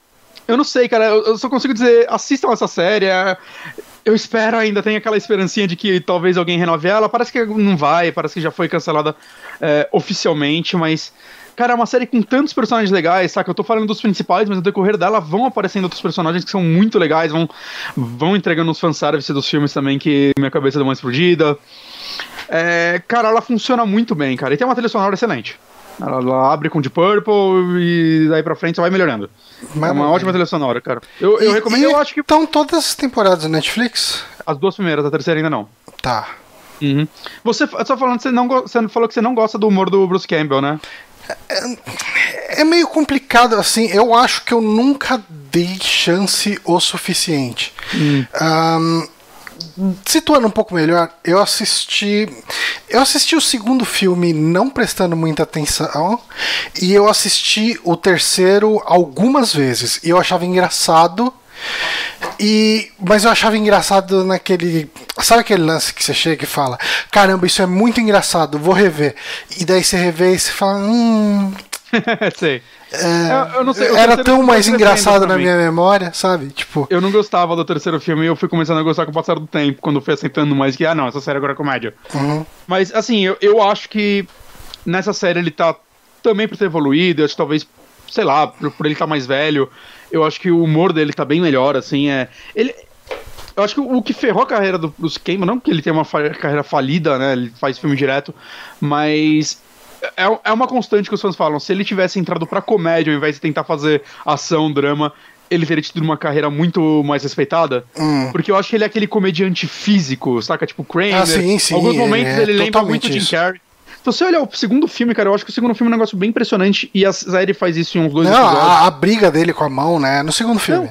eu não sei, cara, eu, eu só consigo dizer, assistam essa série. Eu espero ainda, tem aquela esperancinha de que talvez alguém renove ela. Parece que não vai, parece que já foi cancelada é, oficialmente, mas. Cara, é uma série com tantos personagens legais, saca? Eu tô falando dos principais, mas no decorrer dela vão aparecendo outros personagens que são muito legais, vão, vão entregando os fanservice dos filmes também que minha cabeça deu uma explodida. É, cara, ela funciona muito bem, cara. E tem uma trilha sonora excelente. Ela, ela abre com Deep Purple e daí pra frente só vai melhorando. é uma ótima trilha sonora, cara. Eu, eu E- recomendo, e eu acho que Estão todas as temporadas do Netflix? as duas primeiras, a terceira ainda não. Tá. Uhum. Você só falando, você não você falou que você não gosta do humor do Bruce Campbell, né? É, é meio complicado, assim. Eu acho que eu nunca dei chance o suficiente. Um, situando um pouco melhor, eu assisti. Eu assisti o segundo filme não prestando muita atenção. E eu assisti o terceiro algumas vezes. E eu achava engraçado. E, mas eu achava engraçado naquele. Sabe aquele lance que você chega e fala: Caramba, isso é muito engraçado, vou rever. E daí você revê e você fala: Hum. <laughs> Sei. É, Eu- eu não sei, era tão mais engraçado na minha memória, sabe? Tipo. Eu não gostava do terceiro filme e eu fui começando a gostar com o passar do tempo, quando eu fui aceitando mais que, ah, não, essa série agora é comédia. uhum. Mas, assim, eu, eu acho que nessa série ele tá também por ter evoluído, eu acho que talvez, sei lá, por, por ele estar mais velho, eu acho que o humor dele tá bem melhor, assim, é. Ele. Eu acho que o, o que ferrou a carreira do Bruce Campbell, não que ele tenha uma fa- carreira falida, né? Ele faz filme direto, mas. É, é uma constante que os fãs falam. Se ele tivesse entrado pra comédia ao invés de tentar fazer ação, drama, ele teria tido uma carreira muito mais respeitada. Hum. Porque eu acho que ele é aquele comediante físico, saca? Tipo Kramer. Ah, sim, sim, Alguns momentos é ele lembra muito Jim. Carrey. Então, se você olhar o segundo filme, cara, eu acho que o segundo filme é um negócio bem impressionante e a série faz isso em uns dois Não, episódios. a, a briga dele com a mão, né? No segundo filme.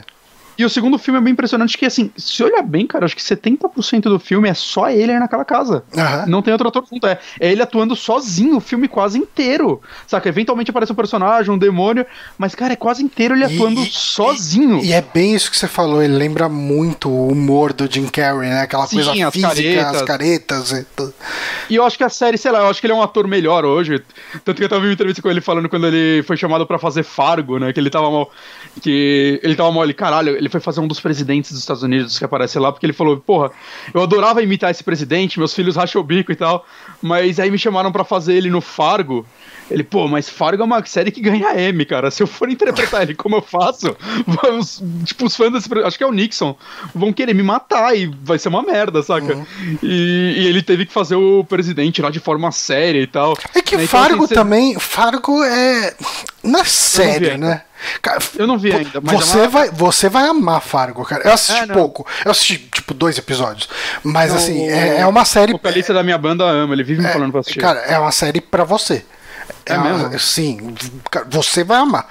E o segundo filme é bem impressionante que, assim, se olhar bem, cara, acho que 70% do filme é só ele aí naquela casa. Aham. Não tem outro ator junto. É, é ele atuando sozinho o filme quase inteiro. Saca? Eventualmente aparece um personagem, um demônio, mas, cara, é quase inteiro ele E- atuando e- sozinho. E é bem isso que você falou, ele lembra muito o humor do Jim Carrey, né? Aquela Sim, coisa as física, caretas. as caretas e tudo. E eu acho que a série, sei lá, eu acho que ele é um ator melhor hoje. Tanto que eu tava vendo uma entrevista com ele falando quando ele foi chamado pra fazer Fargo, né? Que ele tava mal. Que ele tava mal ali, caralho, ele foi fazer um dos presidentes dos Estados Unidos que aparece lá, porque ele falou, porra, eu adorava imitar esse presidente, meus filhos racham o bico e tal. Mas aí me chamaram pra fazer ele no Fargo. Ele, pô, mas Fargo é uma série que ganha M, cara. Se eu for interpretar ele como eu faço, vamos, tipo, os fãs desse. Acho que é o Nixon. Vão querer me matar e vai ser uma merda, saca? Uhum. E, e ele teve que fazer o presidente lá de forma séria e tal. É que Né, então, Fargo assim, cê- também. Fargo é. Não é sério, né? Cara, Eu não vi ainda, mas você, é uma- vai, você vai amar Fargo, cara. Eu assisti É, pouco. Eu assisti, tipo, dois episódios. Mas, assim, o- é, é uma série. O vocalista da minha banda ama, ele vive me falando pra assistir. Cara, é uma série pra você. É uma- mesmo? Sim, cara, você vai amar.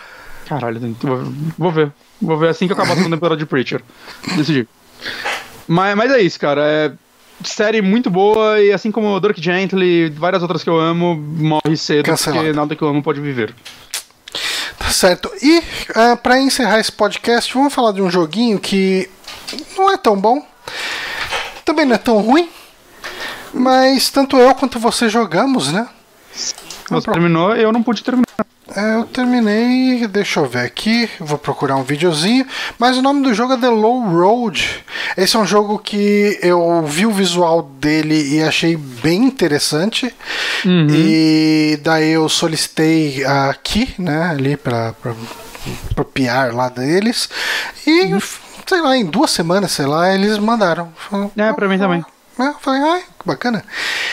Caralho, vou, ver. Vou ver assim que eu acabar a segunda temporada de Preacher. Decidi. Mas, mas é isso, cara. É série muito boa e assim como Dirk Gently e várias outras que eu amo, morre cedo Cancelado. porque nada que eu amo pode viver. Certo. E ah, pra encerrar esse podcast, vamos falar de um joguinho que não é tão bom, também não é tão ruim, mas tanto eu quanto você jogamos, né? Você terminou, eu não pude terminar. É, eu terminei, deixa eu ver aqui, vou procurar um videozinho, mas o nome do jogo é The Low Road. Esse é um jogo que eu vi o visual dele e achei bem interessante. E daí eu solicitei aqui, né, ali para pro PR lá deles. E sei lá, em duas semanas, sei lá, eles mandaram. Falaram, É, pra mim também. É, eu falei, ai, que bacana.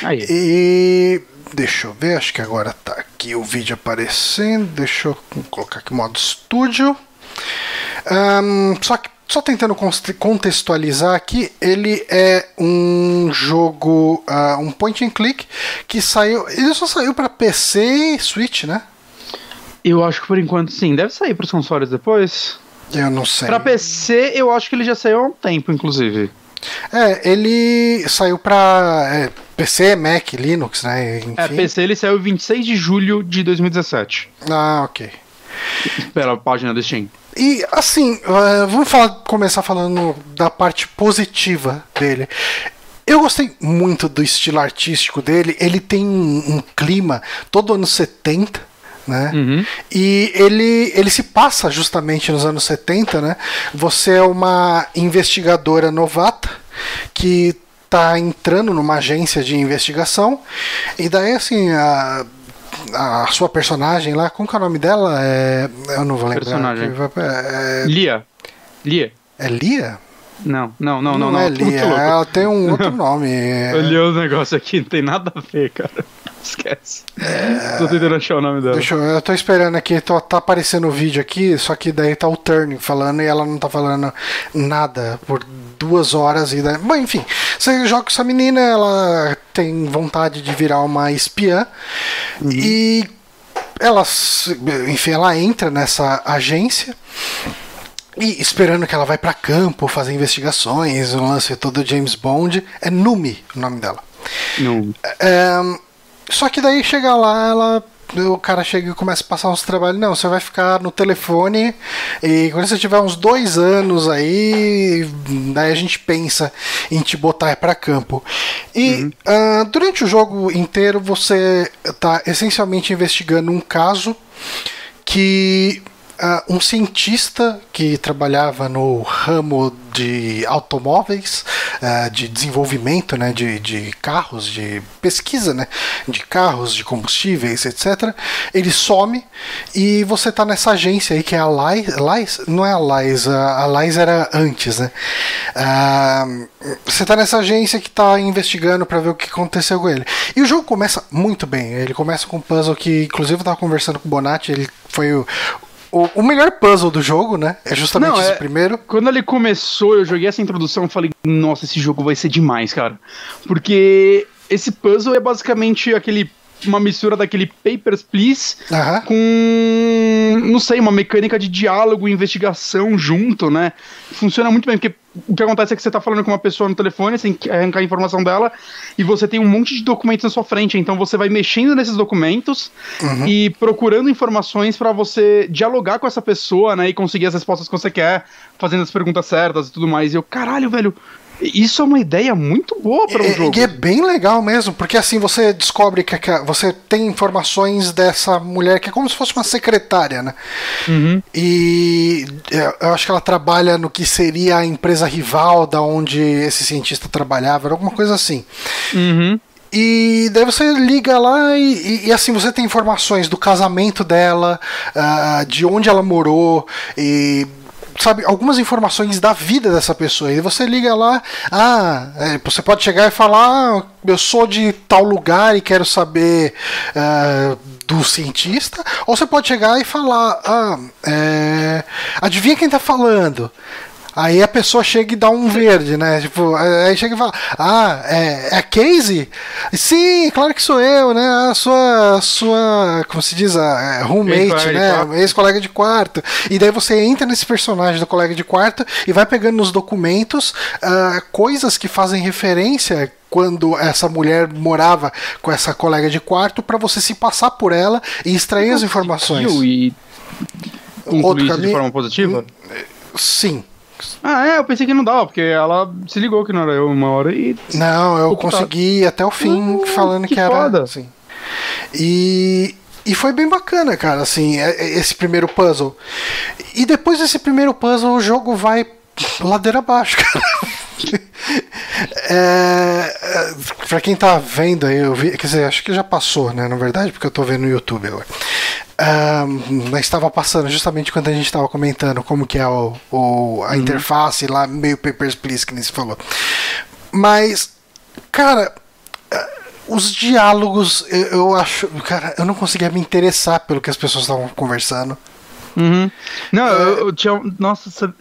Aí. E deixa eu ver, acho que agora tá aqui o vídeo aparecendo. Deixa eu colocar aqui modo estúdio. Ahn, só que só tentando contextualizar aqui, ele é um jogo, ah, um point and click que saiu, ele só saiu para PC e Switch, né? Eu acho que por enquanto sim. Deve sair pros consoles depois. Eu não sei. Pra PC, eu acho que ele já saiu há um tempo, inclusive. É, ele saiu para é, PC, Mac, Linux, né? Enfim. É, PC ele saiu 26 de julho de 2017. Ah, ok. Pela página do Steam. E assim, uh, vamos falar, começar falando da parte positiva dele. Eu gostei muito do estilo artístico dele. Ele tem um, um clima todo anos 70, né? Uhum. E ele, ele se passa justamente nos anos 70, né? Você é uma investigadora novata que tá entrando numa agência de investigação. E daí, assim, a, a sua personagem lá, como que é o nome dela? É, eu não vou lembrar. Personagem. É, Lia. Lia. é Lia? Não, não, não, não. é não. Muito Lia, ela tem um outro nome. Eu li os negócios aqui, não tem nada a ver, cara. <laughs> Esquece. Tô tentando achar o nome dela. Deixa eu, eu tô esperando aqui, tô- tá aparecendo o vídeo aqui, só que daí tá o Turning falando e ela não tá falando nada por duas horas e daí, bom, enfim, você joga com essa menina, ela tem vontade de virar uma espiã e ela, enfim, ela entra nessa agência e esperando que ela vai para campo fazer investigações, o lance todo James Bond. É Numi o nome dela. Não. É, só que daí chega lá, ela o cara chega e começa a passar uns trabalhos. Não, você vai ficar no telefone e quando você tiver uns dois anos aí, daí a gente pensa em te botar para campo. E uhum. uh, durante o jogo inteiro você está essencialmente investigando um caso que uh, um cientista que trabalhava no ramo de automóveis, uh, de desenvolvimento né, de, de carros, de pesquisa né, de carros, de combustíveis, etc. Ele some e você está nessa agência aí que é a Lies, não é a Lies, a Lies era antes, né? Uh, você está nessa agência que está investigando para ver o que aconteceu com ele. E o jogo começa muito bem. Ele começa com um puzzle que, inclusive, eu estava conversando com o Bonatti, ele foi o, o, o, melhor puzzle do jogo, né? É justamente Não, esse é, primeiro. Quando ele começou, eu joguei essa introdução e falei, nossa, esse jogo vai ser demais, cara. Porque esse puzzle é basicamente aquele uma mistura daquele Papers, Please uhum. com, não sei, uma mecânica de diálogo e investigação junto, né? Funciona muito bem, porque o que acontece é que você tá falando com uma pessoa no telefone, que arrancar a informação dela, e você tem um monte de documentos na sua frente, então você vai mexendo nesses documentos uhum. e procurando informações para você dialogar com essa pessoa, né, e conseguir as respostas que você quer, fazendo as perguntas certas e tudo mais. E eu, caralho, velho, isso é uma ideia muito boa para um é, jogo. E é bem legal mesmo, porque assim você descobre que, que você tem informações dessa mulher que é como se fosse uma secretária, né? Uhum. E é, eu acho que ela trabalha no que seria a empresa rival da onde esse cientista trabalhava, alguma coisa assim. Uhum. E daí você liga lá e, e, e, assim você tem informações do casamento dela, uh, de onde ela morou e sabe, algumas informações da vida dessa pessoa. E você liga lá, ah, é, você pode chegar e falar, ah, eu sou de tal lugar e quero saber uh, do cientista, ou você pode chegar e falar, ah, é, adivinha quem está falando? Aí a pessoa chega e dá um verde, né? Tipo, aí chega e fala: Ah, é, é a Casey? Sim, claro que sou eu, né? A sua, sua como se diz, a é, roommate, né? Ex-colega de quarto. E daí você entra nesse personagem do colega de quarto e vai pegando nos documentos uh, coisas que fazem referência quando essa mulher morava com essa colega de quarto para você se passar por ela e extrair as informações. E Outro caminho, de forma positiva? Sim. Ah, é, eu pensei que não dava, porque ela se ligou que não era eu uma hora e. Não, eu consegui até o fim ah, falando que, que era. Assim. E, e foi bem bacana, cara, assim, é, é, esse primeiro puzzle. E depois desse primeiro puzzle, o jogo vai ladeira abaixo, <laughs> cara. é, é pra quem tá vendo aí, eu vi, quer dizer, acho que já passou, né, na verdade, porque eu tô vendo no YouTube agora. Um, mas estava passando justamente quando a gente estava comentando como que é o, o a uhum. interface lá, meio Papers, Please, que nem se falou. Mas, cara, eh, os diálogos, eu, eu, acho. Cara, eu não conseguia me interessar pelo que as pessoas estavam conversando. Uhum. Não, é... eu, eu, tinha. Nossa,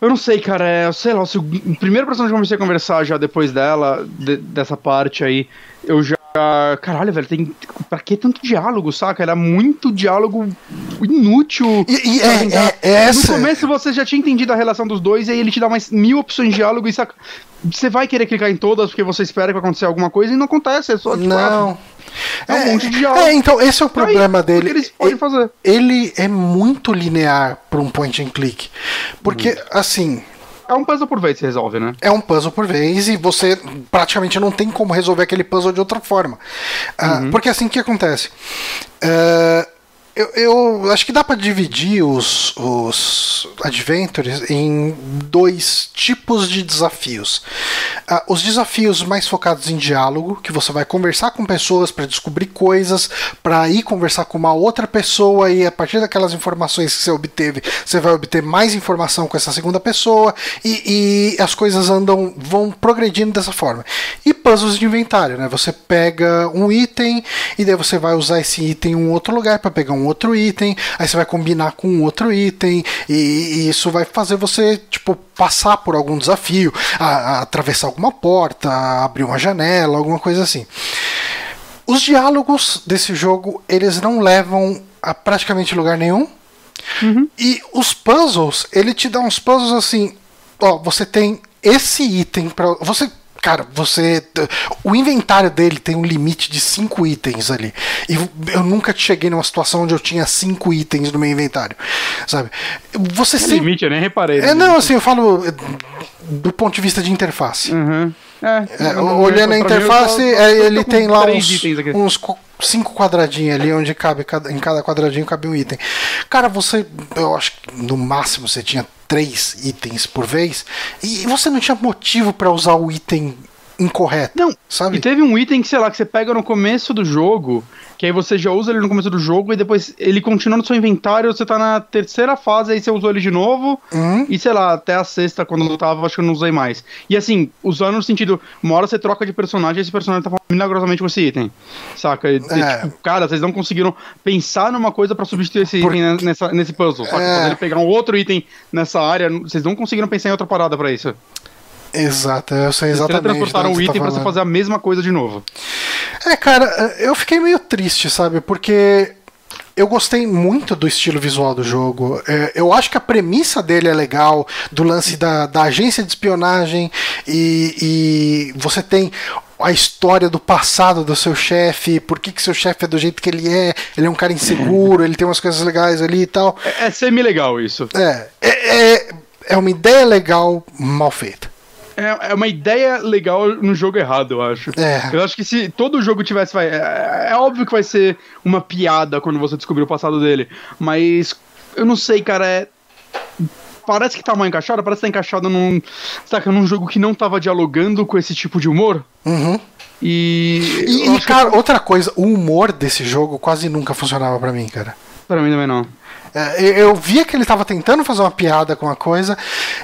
eu não sei, cara. É, sei lá, se o primeiro personagem que eu comecei a conversar já depois dela, de, dessa parte aí, eu já caralho, velho, tem. Pra que tanto diálogo, saca? Era muito diálogo inútil. E, e é, é, é, essa... No começo você já tinha entendido a relação dos dois, e aí ele te dá mais mil opções de diálogo e saca. Você vai querer clicar em todas porque você espera que vai acontecer alguma coisa e não acontece, é só tipo, Não. É um é, monte de diálogo. É, então, esse é o problema aí, dele. Eles podem fazer. Ele é muito linear para um point and click. Porque, assim, é um puzzle por vez que resolve, né? É um puzzle por vez e você praticamente não tem como resolver aquele puzzle de outra forma. Uh, Porque assim que acontece. Uh, eu, eu, acho que dá para dividir os, os adventures em dois tipos de desafios. Uh, os desafios mais focados em diálogo, que você vai conversar com pessoas para descobrir coisas, para ir conversar com uma outra pessoa e a partir daquelas informações que você obteve, você vai obter mais informação com essa segunda pessoa e, e as coisas andam vão progredindo dessa forma. E puzzles de inventário, né? Você pega um item e daí você vai usar esse item em um outro lugar para pegar um um outro item, aí você vai combinar com um outro item, e, e isso vai fazer você, tipo, passar por algum desafio, a, a atravessar alguma porta, abrir uma janela, alguma coisa assim. Os diálogos desse jogo, eles não levam a praticamente lugar nenhum. Uhum. E os puzzles, ele te dá uns puzzles assim, ó, você tem esse item para você Cara, você. O inventário dele tem um limite de 5 itens ali. E eu nunca cheguei numa situação onde eu tinha 5 itens no meu inventário. Sabe? Você sempre. limite, eu nem reparei. É, não, assim, eu falo do ponto de vista de interface. Uhum. É, é, olhando a interface, tô, é, ele tem lá uns, uns cinco quadradinhos ali, onde cabe em cada quadradinho cabe um item. Cara, você, eu acho que no máximo você tinha três itens por vez e você não tinha motivo para usar o item incorreto. Não, sabe? E teve um item que, sei lá, que você pega no começo do jogo, que aí você já usa ele no começo do jogo e depois ele continua no seu inventário, você tá na terceira fase, aí você usou ele de novo, uhum. e sei lá, até a sexta, quando eu tava, acho que eu não usei mais. E assim, usando no sentido, uma hora você troca de personagem e esse personagem tá milagrosamente com esse item. Saca? E, é. tipo, cara, vocês não conseguiram pensar numa coisa para substituir esse Por... item nessa, nesse puzzle, saca? É. ele pegar um outro item nessa área, vocês não conseguiram pensar em outra parada para isso. Exato, eu sei exatamente. Eles transportaram o item tá pra você fazer a mesma coisa de novo. É, cara, eu fiquei meio triste, sabe? Porque eu gostei muito do estilo visual do jogo. É, eu acho que a premissa dele é legal, do lance da, da agência de espionagem, e, e você tem a história do passado do seu chefe, por que, que seu chefe é do jeito que ele é, ele é um cara inseguro, <laughs> ele tem umas coisas legais ali e tal. É, é semi-legal isso. É, é, é, é uma ideia legal, mal feita é, é uma ideia legal no jogo errado, eu acho. É. Eu acho que se todo jogo tivesse. Vai, é, é óbvio que vai ser uma piada quando você descobrir o passado dele. Mas eu não sei, cara. É, parece que tá mal encaixado, parece que tá encaixado num. Saca, num jogo que não tava dialogando com esse tipo de humor. Uhum. E. E, e cara, que... outra coisa, o humor desse jogo quase nunca funcionava para mim, cara. Pra mim também não. É, eu via que ele estava tentando fazer uma piada com a coisa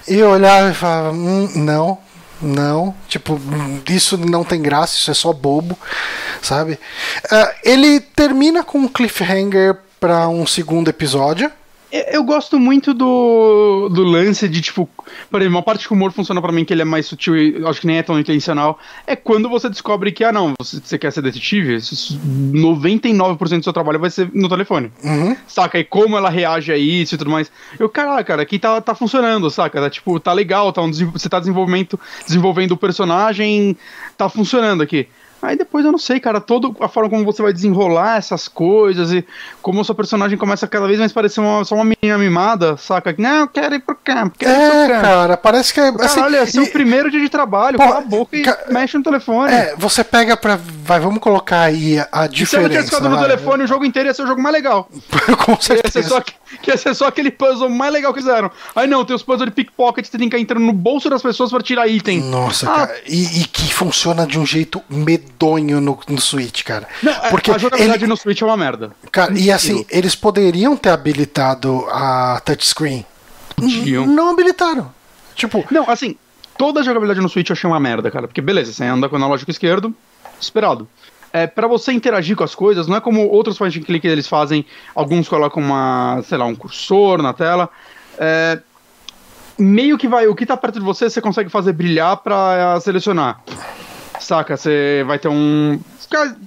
e olhava e falava, hum, não, não, tipo, isso não tem graça, isso é só bobo, sabe? Uh, ele termina com um cliffhanger para um segundo episódio. Eu gosto muito do, do lance de, tipo, por exemplo, uma parte que o humor funciona para mim que ele é mais sutil e acho que nem é tão intencional, é quando você descobre que, ah, não, você, você quer ser detetive, 99% do seu trabalho vai ser no telefone. Uhum. Saca? E como ela reage a isso e tudo mais. Eu, caraca, cara, aqui tá, tá funcionando, saca? Tá, tipo, tá legal, tá um, você tá desenvolvendo, desenvolvendo o personagem, tá funcionando aqui. Aí depois eu não sei, cara, toda a forma como você vai desenrolar essas coisas e como o seu personagem começa cada vez mais parecer uma, só uma menina mimada, saca? Não, eu quero ir pro campo, quero é, ir pro campo. cara, parece que é. Assim, olha, é seu e... primeiro dia de trabalho, Pô, cala a boca e ca... mexe no telefone. É, você pega pra. Vai, vamos colocar aí a, diferença. E se eu não no telefone, o jogo inteiro ia ser o jogo mais legal. <laughs> Com certeza. Ia ser, só, ia ser só aquele puzzle mais legal que fizeram. Aí não, tem os puzzles de pickpocket, você tem que entrar no bolso das pessoas pra tirar item. Nossa, ah, cara. E, e que funciona de um jeito medonho no no Switch, cara. Não, é, Porque a jogabilidade ele... no Switch é uma merda. Cara, e assim, eles poderiam ter habilitado a touchscreen. Não habilitaram. Tipo. Não, assim, toda a jogabilidade no Switch eu achei uma merda, cara. Porque beleza, você anda com o analógico esquerdo, esperado. É, para você interagir com as coisas, não é como outros point and click eles fazem, alguns colocam uma, sei lá, um cursor na tela. É, meio que vai, o que tá perto de você, você consegue fazer brilhar para selecionar. Saca? Você vai ter um.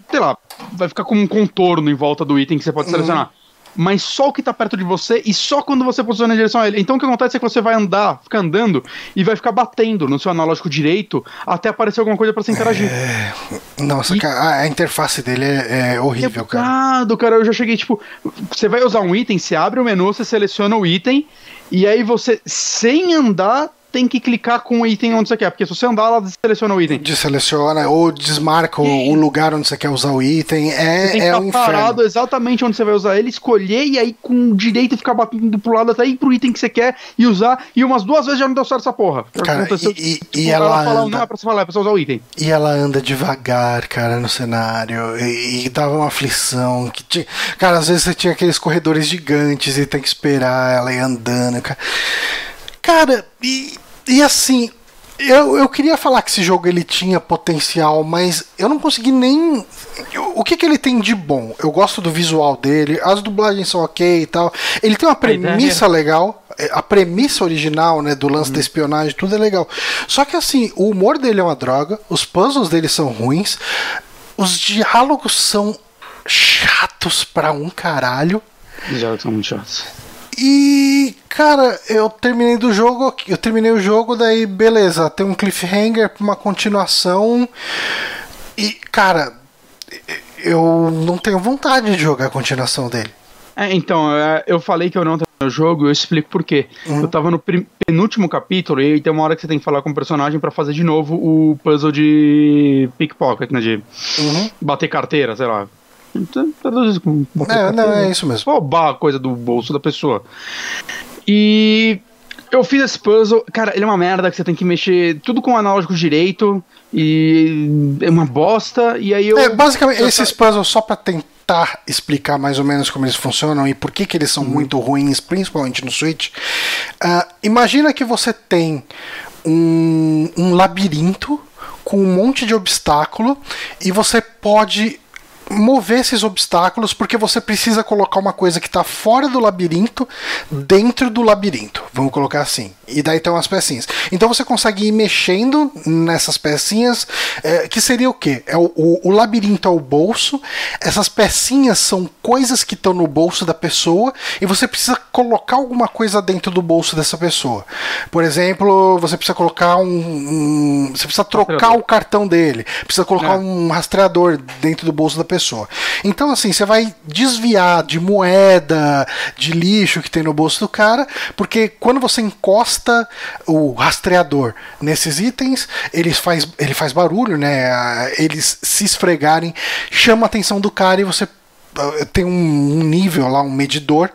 Sei lá, vai ficar com um contorno em volta do item que você pode uhum. selecionar. Mas só o que tá perto de você e só quando você posiciona em direção a ele. Então o que acontece é que você vai andar, ficar andando e vai ficar batendo no seu analógico direito até aparecer alguma coisa para você interagir. É... Nossa, e... cara, a interface dele é, é horrível, é cara. cara. Eu já cheguei, tipo, você vai usar um item, você abre o menu, você seleciona o item e aí você, sem andar, tem que clicar com o item onde você quer, porque se você andar, ela deseleciona o item. Deseleciona ou desmarca e... o lugar onde você quer usar o item. É, você tem é um parado exatamente onde você vai usar ele, escolher e aí com direito ficar batendo pro lado até ir pro item que você quer e usar. E umas duas vezes já não deu certo essa porra. Cara, e, e, tipo, e ela, ela fala, anda... não é pra você falar, é pra você usar o item. E ela anda devagar, cara, no cenário. E, e dava uma aflição. Que tinha... Cara, às vezes você tinha aqueles corredores gigantes e tem que esperar ela ir andando, cara. Cara, e, e assim, eu, eu queria falar que esse jogo ele tinha potencial, mas eu não consegui nem. O que, que ele tem de bom? Eu gosto do visual dele, as dublagens são ok e tal. Ele tem uma premissa legal, é, a premissa original, né, do lance uhum. da espionagem, tudo é legal. Só que assim, o humor dele é uma droga, os puzzles dele são ruins. os diálogos são chatos pra um caralho. Os diálogos são muito chatos. E, cara, eu terminei do jogo, eu terminei o jogo, daí beleza, tem um cliffhanger pra uma continuação. E, cara, eu não tenho vontade de jogar a continuação dele. É, então, é, eu falei que eu não terminei o jogo, eu explico por quê. Uhum. Eu tava no penúltimo capítulo e aí tem uma hora que você tem que falar com o personagem pra fazer de novo o puzzle de pickpocket, né? De Uhum. bater carteira, sei lá. Então, bater É, não, é isso mesmo. roubar a coisa do bolso da pessoa. E eu fiz esse puzzle, cara, ele é uma merda que você tem que mexer tudo com o analógico direito e é uma bosta. E aí eu. É, basicamente, eu- esses puzzles, só pra tentar explicar mais ou menos como eles funcionam e por que, que eles são muito ruins, principalmente no Switch. ah, imagina que você tem um, um labirinto com um monte de obstáculo e você pode mover esses obstáculos porque você precisa colocar uma coisa que está fora do labirinto dentro do labirinto, vamos colocar assim. E daí tem umas pecinhas. Então você consegue ir mexendo nessas pecinhas, é, que seria o quê? É o, o, o labirinto é o bolso, essas pecinhas são coisas que estão no bolso da pessoa e você precisa colocar alguma coisa dentro do bolso dessa pessoa. Por exemplo, você precisa colocar um. um- você precisa trocar o cartão dele, precisa colocar É. um rastreador dentro do bolso da pessoa. Então, assim, você vai desviar de moeda, de lixo que tem no bolso do cara, porque quando você encosta o rastreador nesses itens, ele faz, ele faz barulho, né? Eles se esfregarem, chama a atenção do cara e você ah, tem um nível lá, um medidor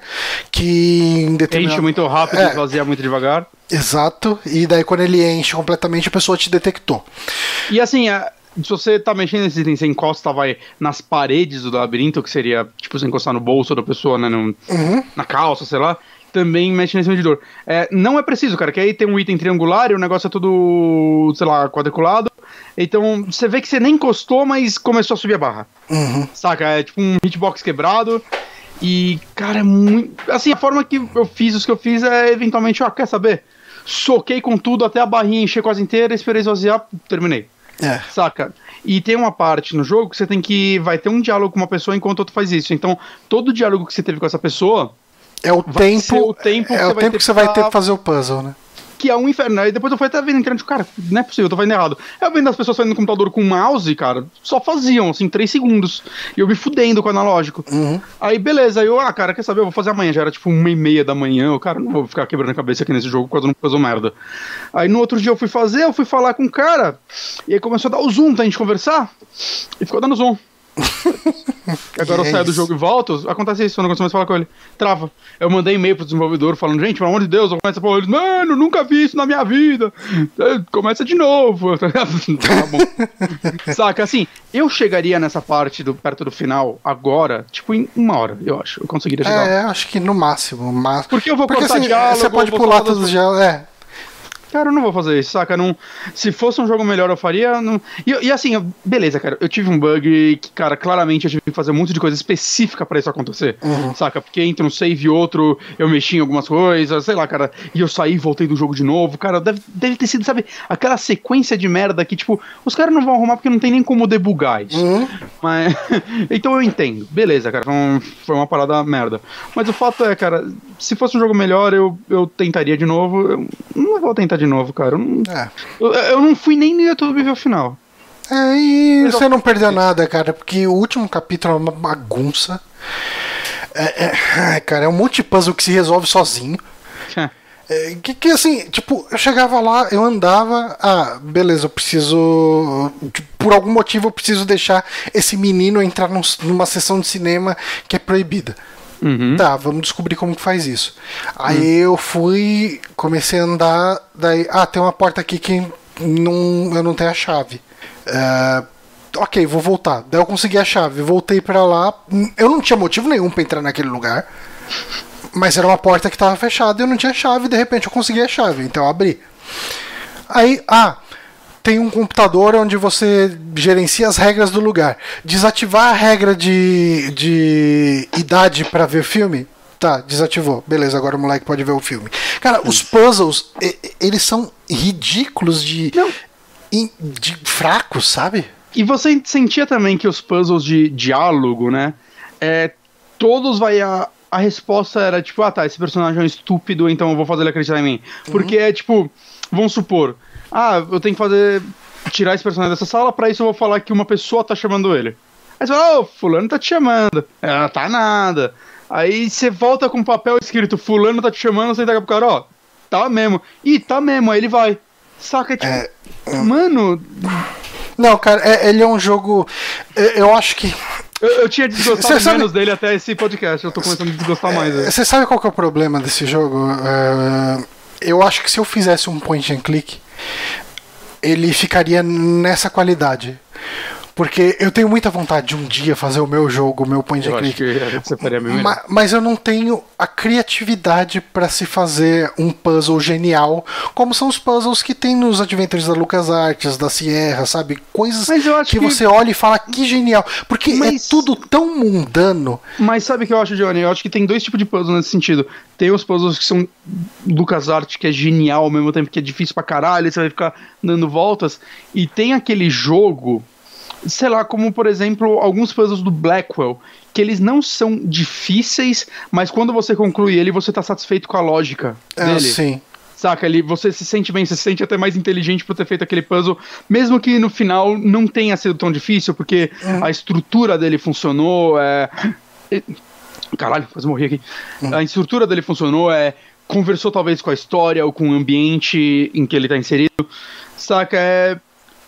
que em determinado... Enche muito rápido, É. esvazia muito devagar. Exato, e daí quando ele enche completamente, a pessoa te detectou. E assim, a- se você tá mexendo nesses itens, você encosta, vai nas paredes do labirinto, que seria, tipo, você encostar no bolso da pessoa, né? no- Uhum. na calça, sei lá. Também mexe nesse medidor. É, não é preciso, cara, que aí tem um item triangular e o negócio é tudo, sei lá, quadriculado. Então, você vê que você nem encostou, mas começou a subir a barra. Uhum. Saca? É tipo um hitbox quebrado. E, cara, é muito. Assim, a forma que eu fiz os que eu fiz é eventualmente, ó, quer saber? Soquei com tudo até a barrinha encher quase inteira, esperei esvaziar, terminei. É. Saca? E tem uma parte no jogo que você tem que. Vai ter um diálogo com uma pessoa enquanto outro faz isso. Então, todo diálogo que você teve com essa pessoa, É o tempo, o tempo é o tempo que você vai ter pra fazer o puzzle, né? Que é um inferno. Aí depois eu fui até vendo internet, cara, não é possível, eu tô fazendo errado. Eu vendo as pessoas fazendo no computador com mouse, cara, só faziam, assim, 3 segundos. E eu me fudendo com o analógico. Uhum. Aí, beleza, aí eu, ah, cara, quer saber? Eu vou fazer amanhã. Já era tipo uma e meia da manhã. Eu, cara, não vou ficar quebrando a cabeça aqui nesse jogo quase não fazer merda. Aí no outro dia eu fui fazer, eu fui falar com o cara. E aí começou a dar o zoom pra gente conversar. E ficou dando zoom. <laughs> Agora eu é saio do isso. jogo e volto, acontece isso, eu não consigo mais falar com ele. Trava. Eu mandei e-mail pro desenvolvedor falando, gente, pelo amor de Deus, eu começo a falar, eles, mano, nunca vi isso na minha vida. É, Começa de novo. <laughs> tá bom. Saca, assim, eu chegaria nessa parte do perto do final agora, tipo, em uma hora, eu acho. Eu conseguiria chegar. É, acho que no máximo. Mas... Porque eu vou Porque cortar assim, diálogo, você pode pular todos os diálogos. É. Cara, eu não vou fazer isso, saca? Não, se fosse um jogo melhor, eu faria. Não... E, e assim, beleza, cara. Eu tive um bug que, cara, claramente eu tive que fazer um monte de coisa específica pra isso acontecer. Uhum. Saca? Porque entre um save e outro, eu mexi em algumas coisas, sei lá, cara. E eu saí e voltei do jogo de novo. Cara, deve, deve ter sido, sabe, aquela sequência de merda que, tipo, os caras não vão arrumar porque não tem nem como debugar isso. Uhum. Mas. <laughs> então eu entendo. Beleza, cara. Foi, um- foi uma parada merda. Mas o fato é, cara, se fosse um jogo melhor, eu, eu tentaria de novo. Eu não vou tentar de novo, cara. Eu não, É. eu, eu não fui nem no YouTube ver o final. É, e Mas você não perdeu nada, cara, porque o último capítulo é uma bagunça. É, é- cara, é um monte de puzzle que se resolve sozinho. É, que, que assim, tipo, eu chegava lá, eu andava, ah, beleza, eu preciso. Por algum motivo eu preciso deixar esse menino entrar num- numa sessão de cinema que é proibida. Uhum. Tá, vamos descobrir como que faz isso. Aí eu fui, comecei a andar, daí, ah, tem uma porta aqui que não, eu não tenho a chave. É, ok, vou voltar. Daí eu consegui a chave, voltei pra lá. Eu não tinha motivo nenhum pra entrar naquele lugar. Mas era uma porta que tava fechada e eu não tinha chave, de repente eu consegui a chave, então eu abri. Aí, ah, tem um computador onde você gerencia as regras do lugar. Desativar a regra de, de idade para ver filme? Tá, desativou. Beleza, agora o moleque pode ver o filme. Cara, os puzzles, eles são ridículos de, de fracos, sabe? E você sentia também que os puzzles de diálogo, né? É, todos vai a, a resposta era tipo, ah tá, esse personagem é um estúpido, então eu vou fazer ele acreditar em mim. Uhum. Porque é tipo, vamos supor, ah, eu tenho que fazer. tirar esse personagem dessa sala, para isso eu vou falar que uma pessoa tá chamando ele. Aí você fala, ô, oh, fulano tá te chamando. Ela tá nada. Aí você volta com um papel escrito, fulano tá te chamando, você entrega pro cara, ó, tá mesmo. Ih, tá mesmo, aí ele vai. Saca, tipo, é... mano. Não, cara, é, ele é um jogo. Eu acho que. Eu, eu tinha desgostado sabe... menos dele até esse podcast, eu tô começando a desgostar mais. Você sabe qual que é o problema desse jogo? É, eu acho que se eu fizesse um point and click, ele ficaria nessa qualidade. Porque eu tenho muita vontade de um dia fazer o meu jogo, o meu point and click. Bem mas, eu não tenho a criatividade para se fazer um puzzle genial, como são os puzzles que tem nos Adventures da LucasArts, da Sierra, sabe? Coisas que, que, você olha e fala que genial. Porque é mas... é tudo tão mundano. Mas sabe o que eu acho, Johnny? Eu acho que tem dois tipos de puzzles nesse sentido. Tem os puzzles que são LucasArts, que é genial ao mesmo tempo que é difícil pra caralho, você vai ficar dando voltas. E tem aquele jogo sei lá, como por exemplo alguns puzzles do Blackwell, que eles não são difíceis, mas quando você conclui ele, você tá satisfeito com a lógica é, dele. Sim. Saca, ele, você se sente bem, você se sente até mais inteligente por ter feito aquele puzzle, mesmo que no final não tenha sido tão difícil, porque uhum. a estrutura dele funcionou, é... Caralho, quase morri aqui. Uhum. A estrutura dele funcionou, é conversou talvez com a história ou com o ambiente em que ele tá inserido. Saca, é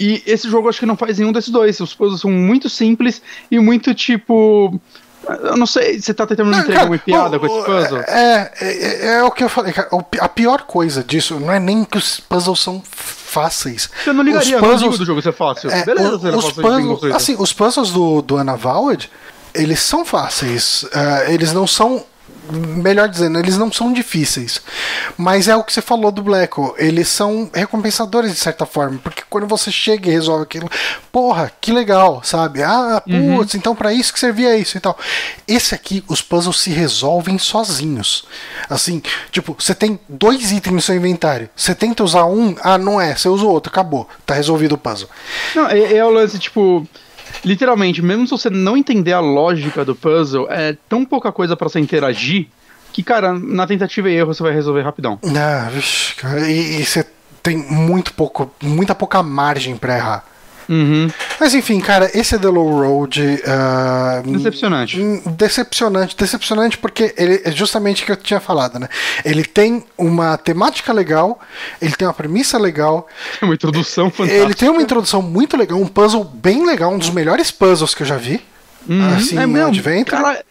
e esse jogo acho que não faz nenhum desses dois. Os puzzles são muito simples e muito tipo. Eu não sei, você tá tentando não, entregar uma piada o, com esse puzzle? É, é, é, é, o que eu falei, cara. A pior coisa disso não é nem que os puzzles são fáceis. Você não ligaria, os puzzles, não do jogo ser fácil. É, Beleza, o, os puzzles, assim, os puzzles do, do Anna Valid, eles são fáceis. Uh, eles não são melhor dizendo, eles não são difíceis. Mas é o que você falou do Blacko. Eles são recompensadores de certa forma. Porque quando você chega e resolve aquilo, porra, que legal, sabe? Ah, uhum. putz, então para isso que servia isso e tal. Esse aqui, os puzzles se resolvem sozinhos. Assim, tipo, você tem dois itens no seu inventário. Você tenta usar um, ah, não é, você usa o outro, acabou. Tá resolvido o puzzle. Não, é, é o lance, tipo literalmente, mesmo se você não entender a lógica do puzzle, é tão pouca coisa para você interagir que, cara, na tentativa e erro você vai resolver rapidão. Ah, vixi, e, e você tem muito pouco, muita pouca margem para errar. Uhum. Mas enfim, cara, esse é The Low Road. Uh, decepcionante. Decepcionante. Decepcionante porque ele é justamente o que eu tinha falado, né? Ele tem uma temática legal, ele tem uma premissa legal. Tem <laughs> uma introdução fantástica. Ele tem uma introdução muito legal, um puzzle bem legal, um dos melhores puzzles que eu já vi. Uhum. Assim, é mesmo, Adventure. Cara,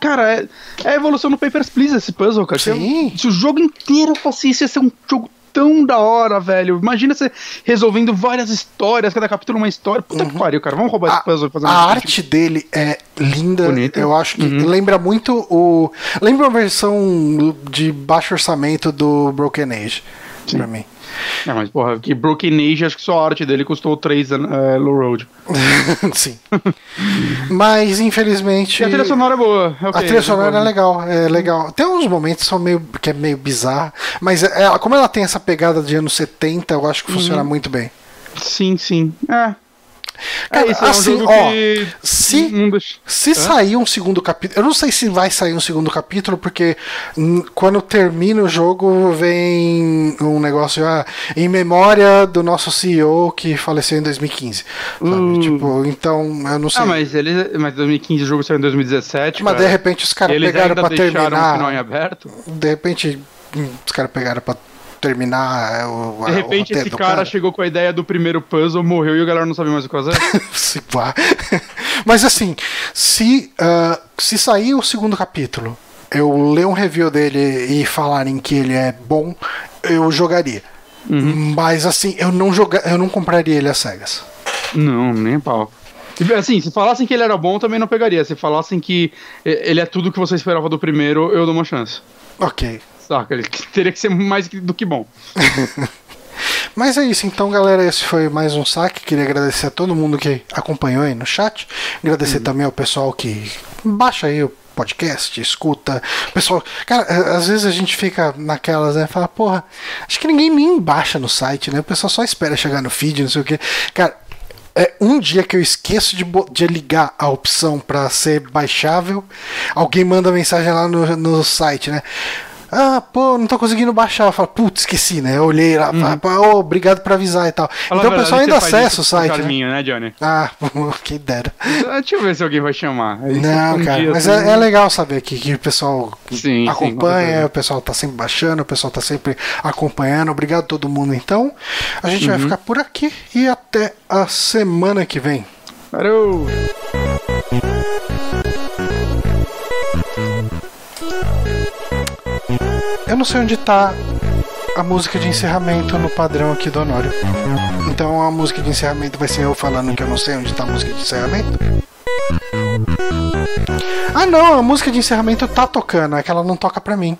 Cara, é, é, a evolução no Papers, Please esse puzzle, cara. Sim. Se o jogo inteiro fosse isso, ia ser um jogo tão da hora, velho. Imagina você resolvendo várias histórias, cada capítulo uma história. Puta uhum. que pariu, cara. Vamos roubar a, esse puzzle e fazer A arte dele é linda. Bonita. Eu acho que uhum. lembra muito o. Lembra uma versão de baixo orçamento do Broken Age. Sim. Pra mim. É, mas porra, que Broken Age, acho que só a arte dele custou 3 uh, Low Road. <laughs> Sim. mas infelizmente. E a trilha sonora é boa. Okay, a trilha sonora é legal, é legal. Tem uns momentos que são meio, que é meio bizarro, mas é, como ela tem essa pegada de anos 70, eu acho que funciona uhum. muito bem. Sim, sim. É, Cara, é isso, assim, é um ó, que... se, se sair um segundo capítulo, eu não sei se vai sair um segundo capítulo, porque quando termina o jogo vem um negócio ah, em memória do nosso CEO que faleceu em 2015. Uh. Tipo, então eu não sei. Ah, mas ele, mas 2015 o jogo saiu em 2017. Mas cara. de repente os caras pegaram para terminar. Final em aberto. De repente hum, os caras pegaram para terminar é, o. De repente o esse cara, cara, chegou com a ideia do primeiro puzzle, morreu e o galera não sabe mais o que fazer. <laughs> se pá. <laughs> Mas assim, se, uh, se sair o segundo capítulo, eu ler um review dele e falarem que ele é bom, eu jogaria. Uhum. Mas assim, eu não joga, eu não compraria ele às cegas. Não, nem pau. Assim, se falassem que ele era bom, também não pegaria. Se falassem que ele é tudo que você esperava do primeiro, eu dou uma chance. Ok. Saca? Ele <laughs> teria que ser mais do que bom. <laughs> Mas é isso, então galera, esse foi mais um saque. Queria agradecer a todo mundo que acompanhou aí no chat. Agradecer uhum. também ao pessoal que baixa aí o podcast, escuta. Pessoal, cara, às vezes a gente fica naquelas, né? Fala, porra, acho que ninguém nem baixa no site, né? O pessoal só espera chegar no feed, não sei o que. Cara, é um dia que eu esqueço de, de ligar a opção para ser baixável. Alguém manda mensagem lá no, no site, né? Ah, pô, não tô conseguindo baixar. Eu falo, putz, esqueci, né? Eu olhei lá, uhum. oh, obrigado por avisar e tal. Fala então o pessoal ainda acessa o site. Carminho, né? né, Johnny? Ah, <laughs> quem dera. Deixa eu ver se alguém vai chamar. não, cara, mas assim... é, é, legal saber que, que o pessoal sim, acompanha, sim, o pessoal tá sempre baixando, o pessoal tá sempre acompanhando. Obrigado a todo mundo, então. A gente uhum. vai ficar por aqui e até a semana que vem. Parou! Eu não sei onde tá a música de encerramento no padrão aqui do Honório. Então a música de encerramento vai ser eu falando que eu não sei onde tá a música de encerramento? Ah não, a música de encerramento tá tocando, é que ela não toca pra mim.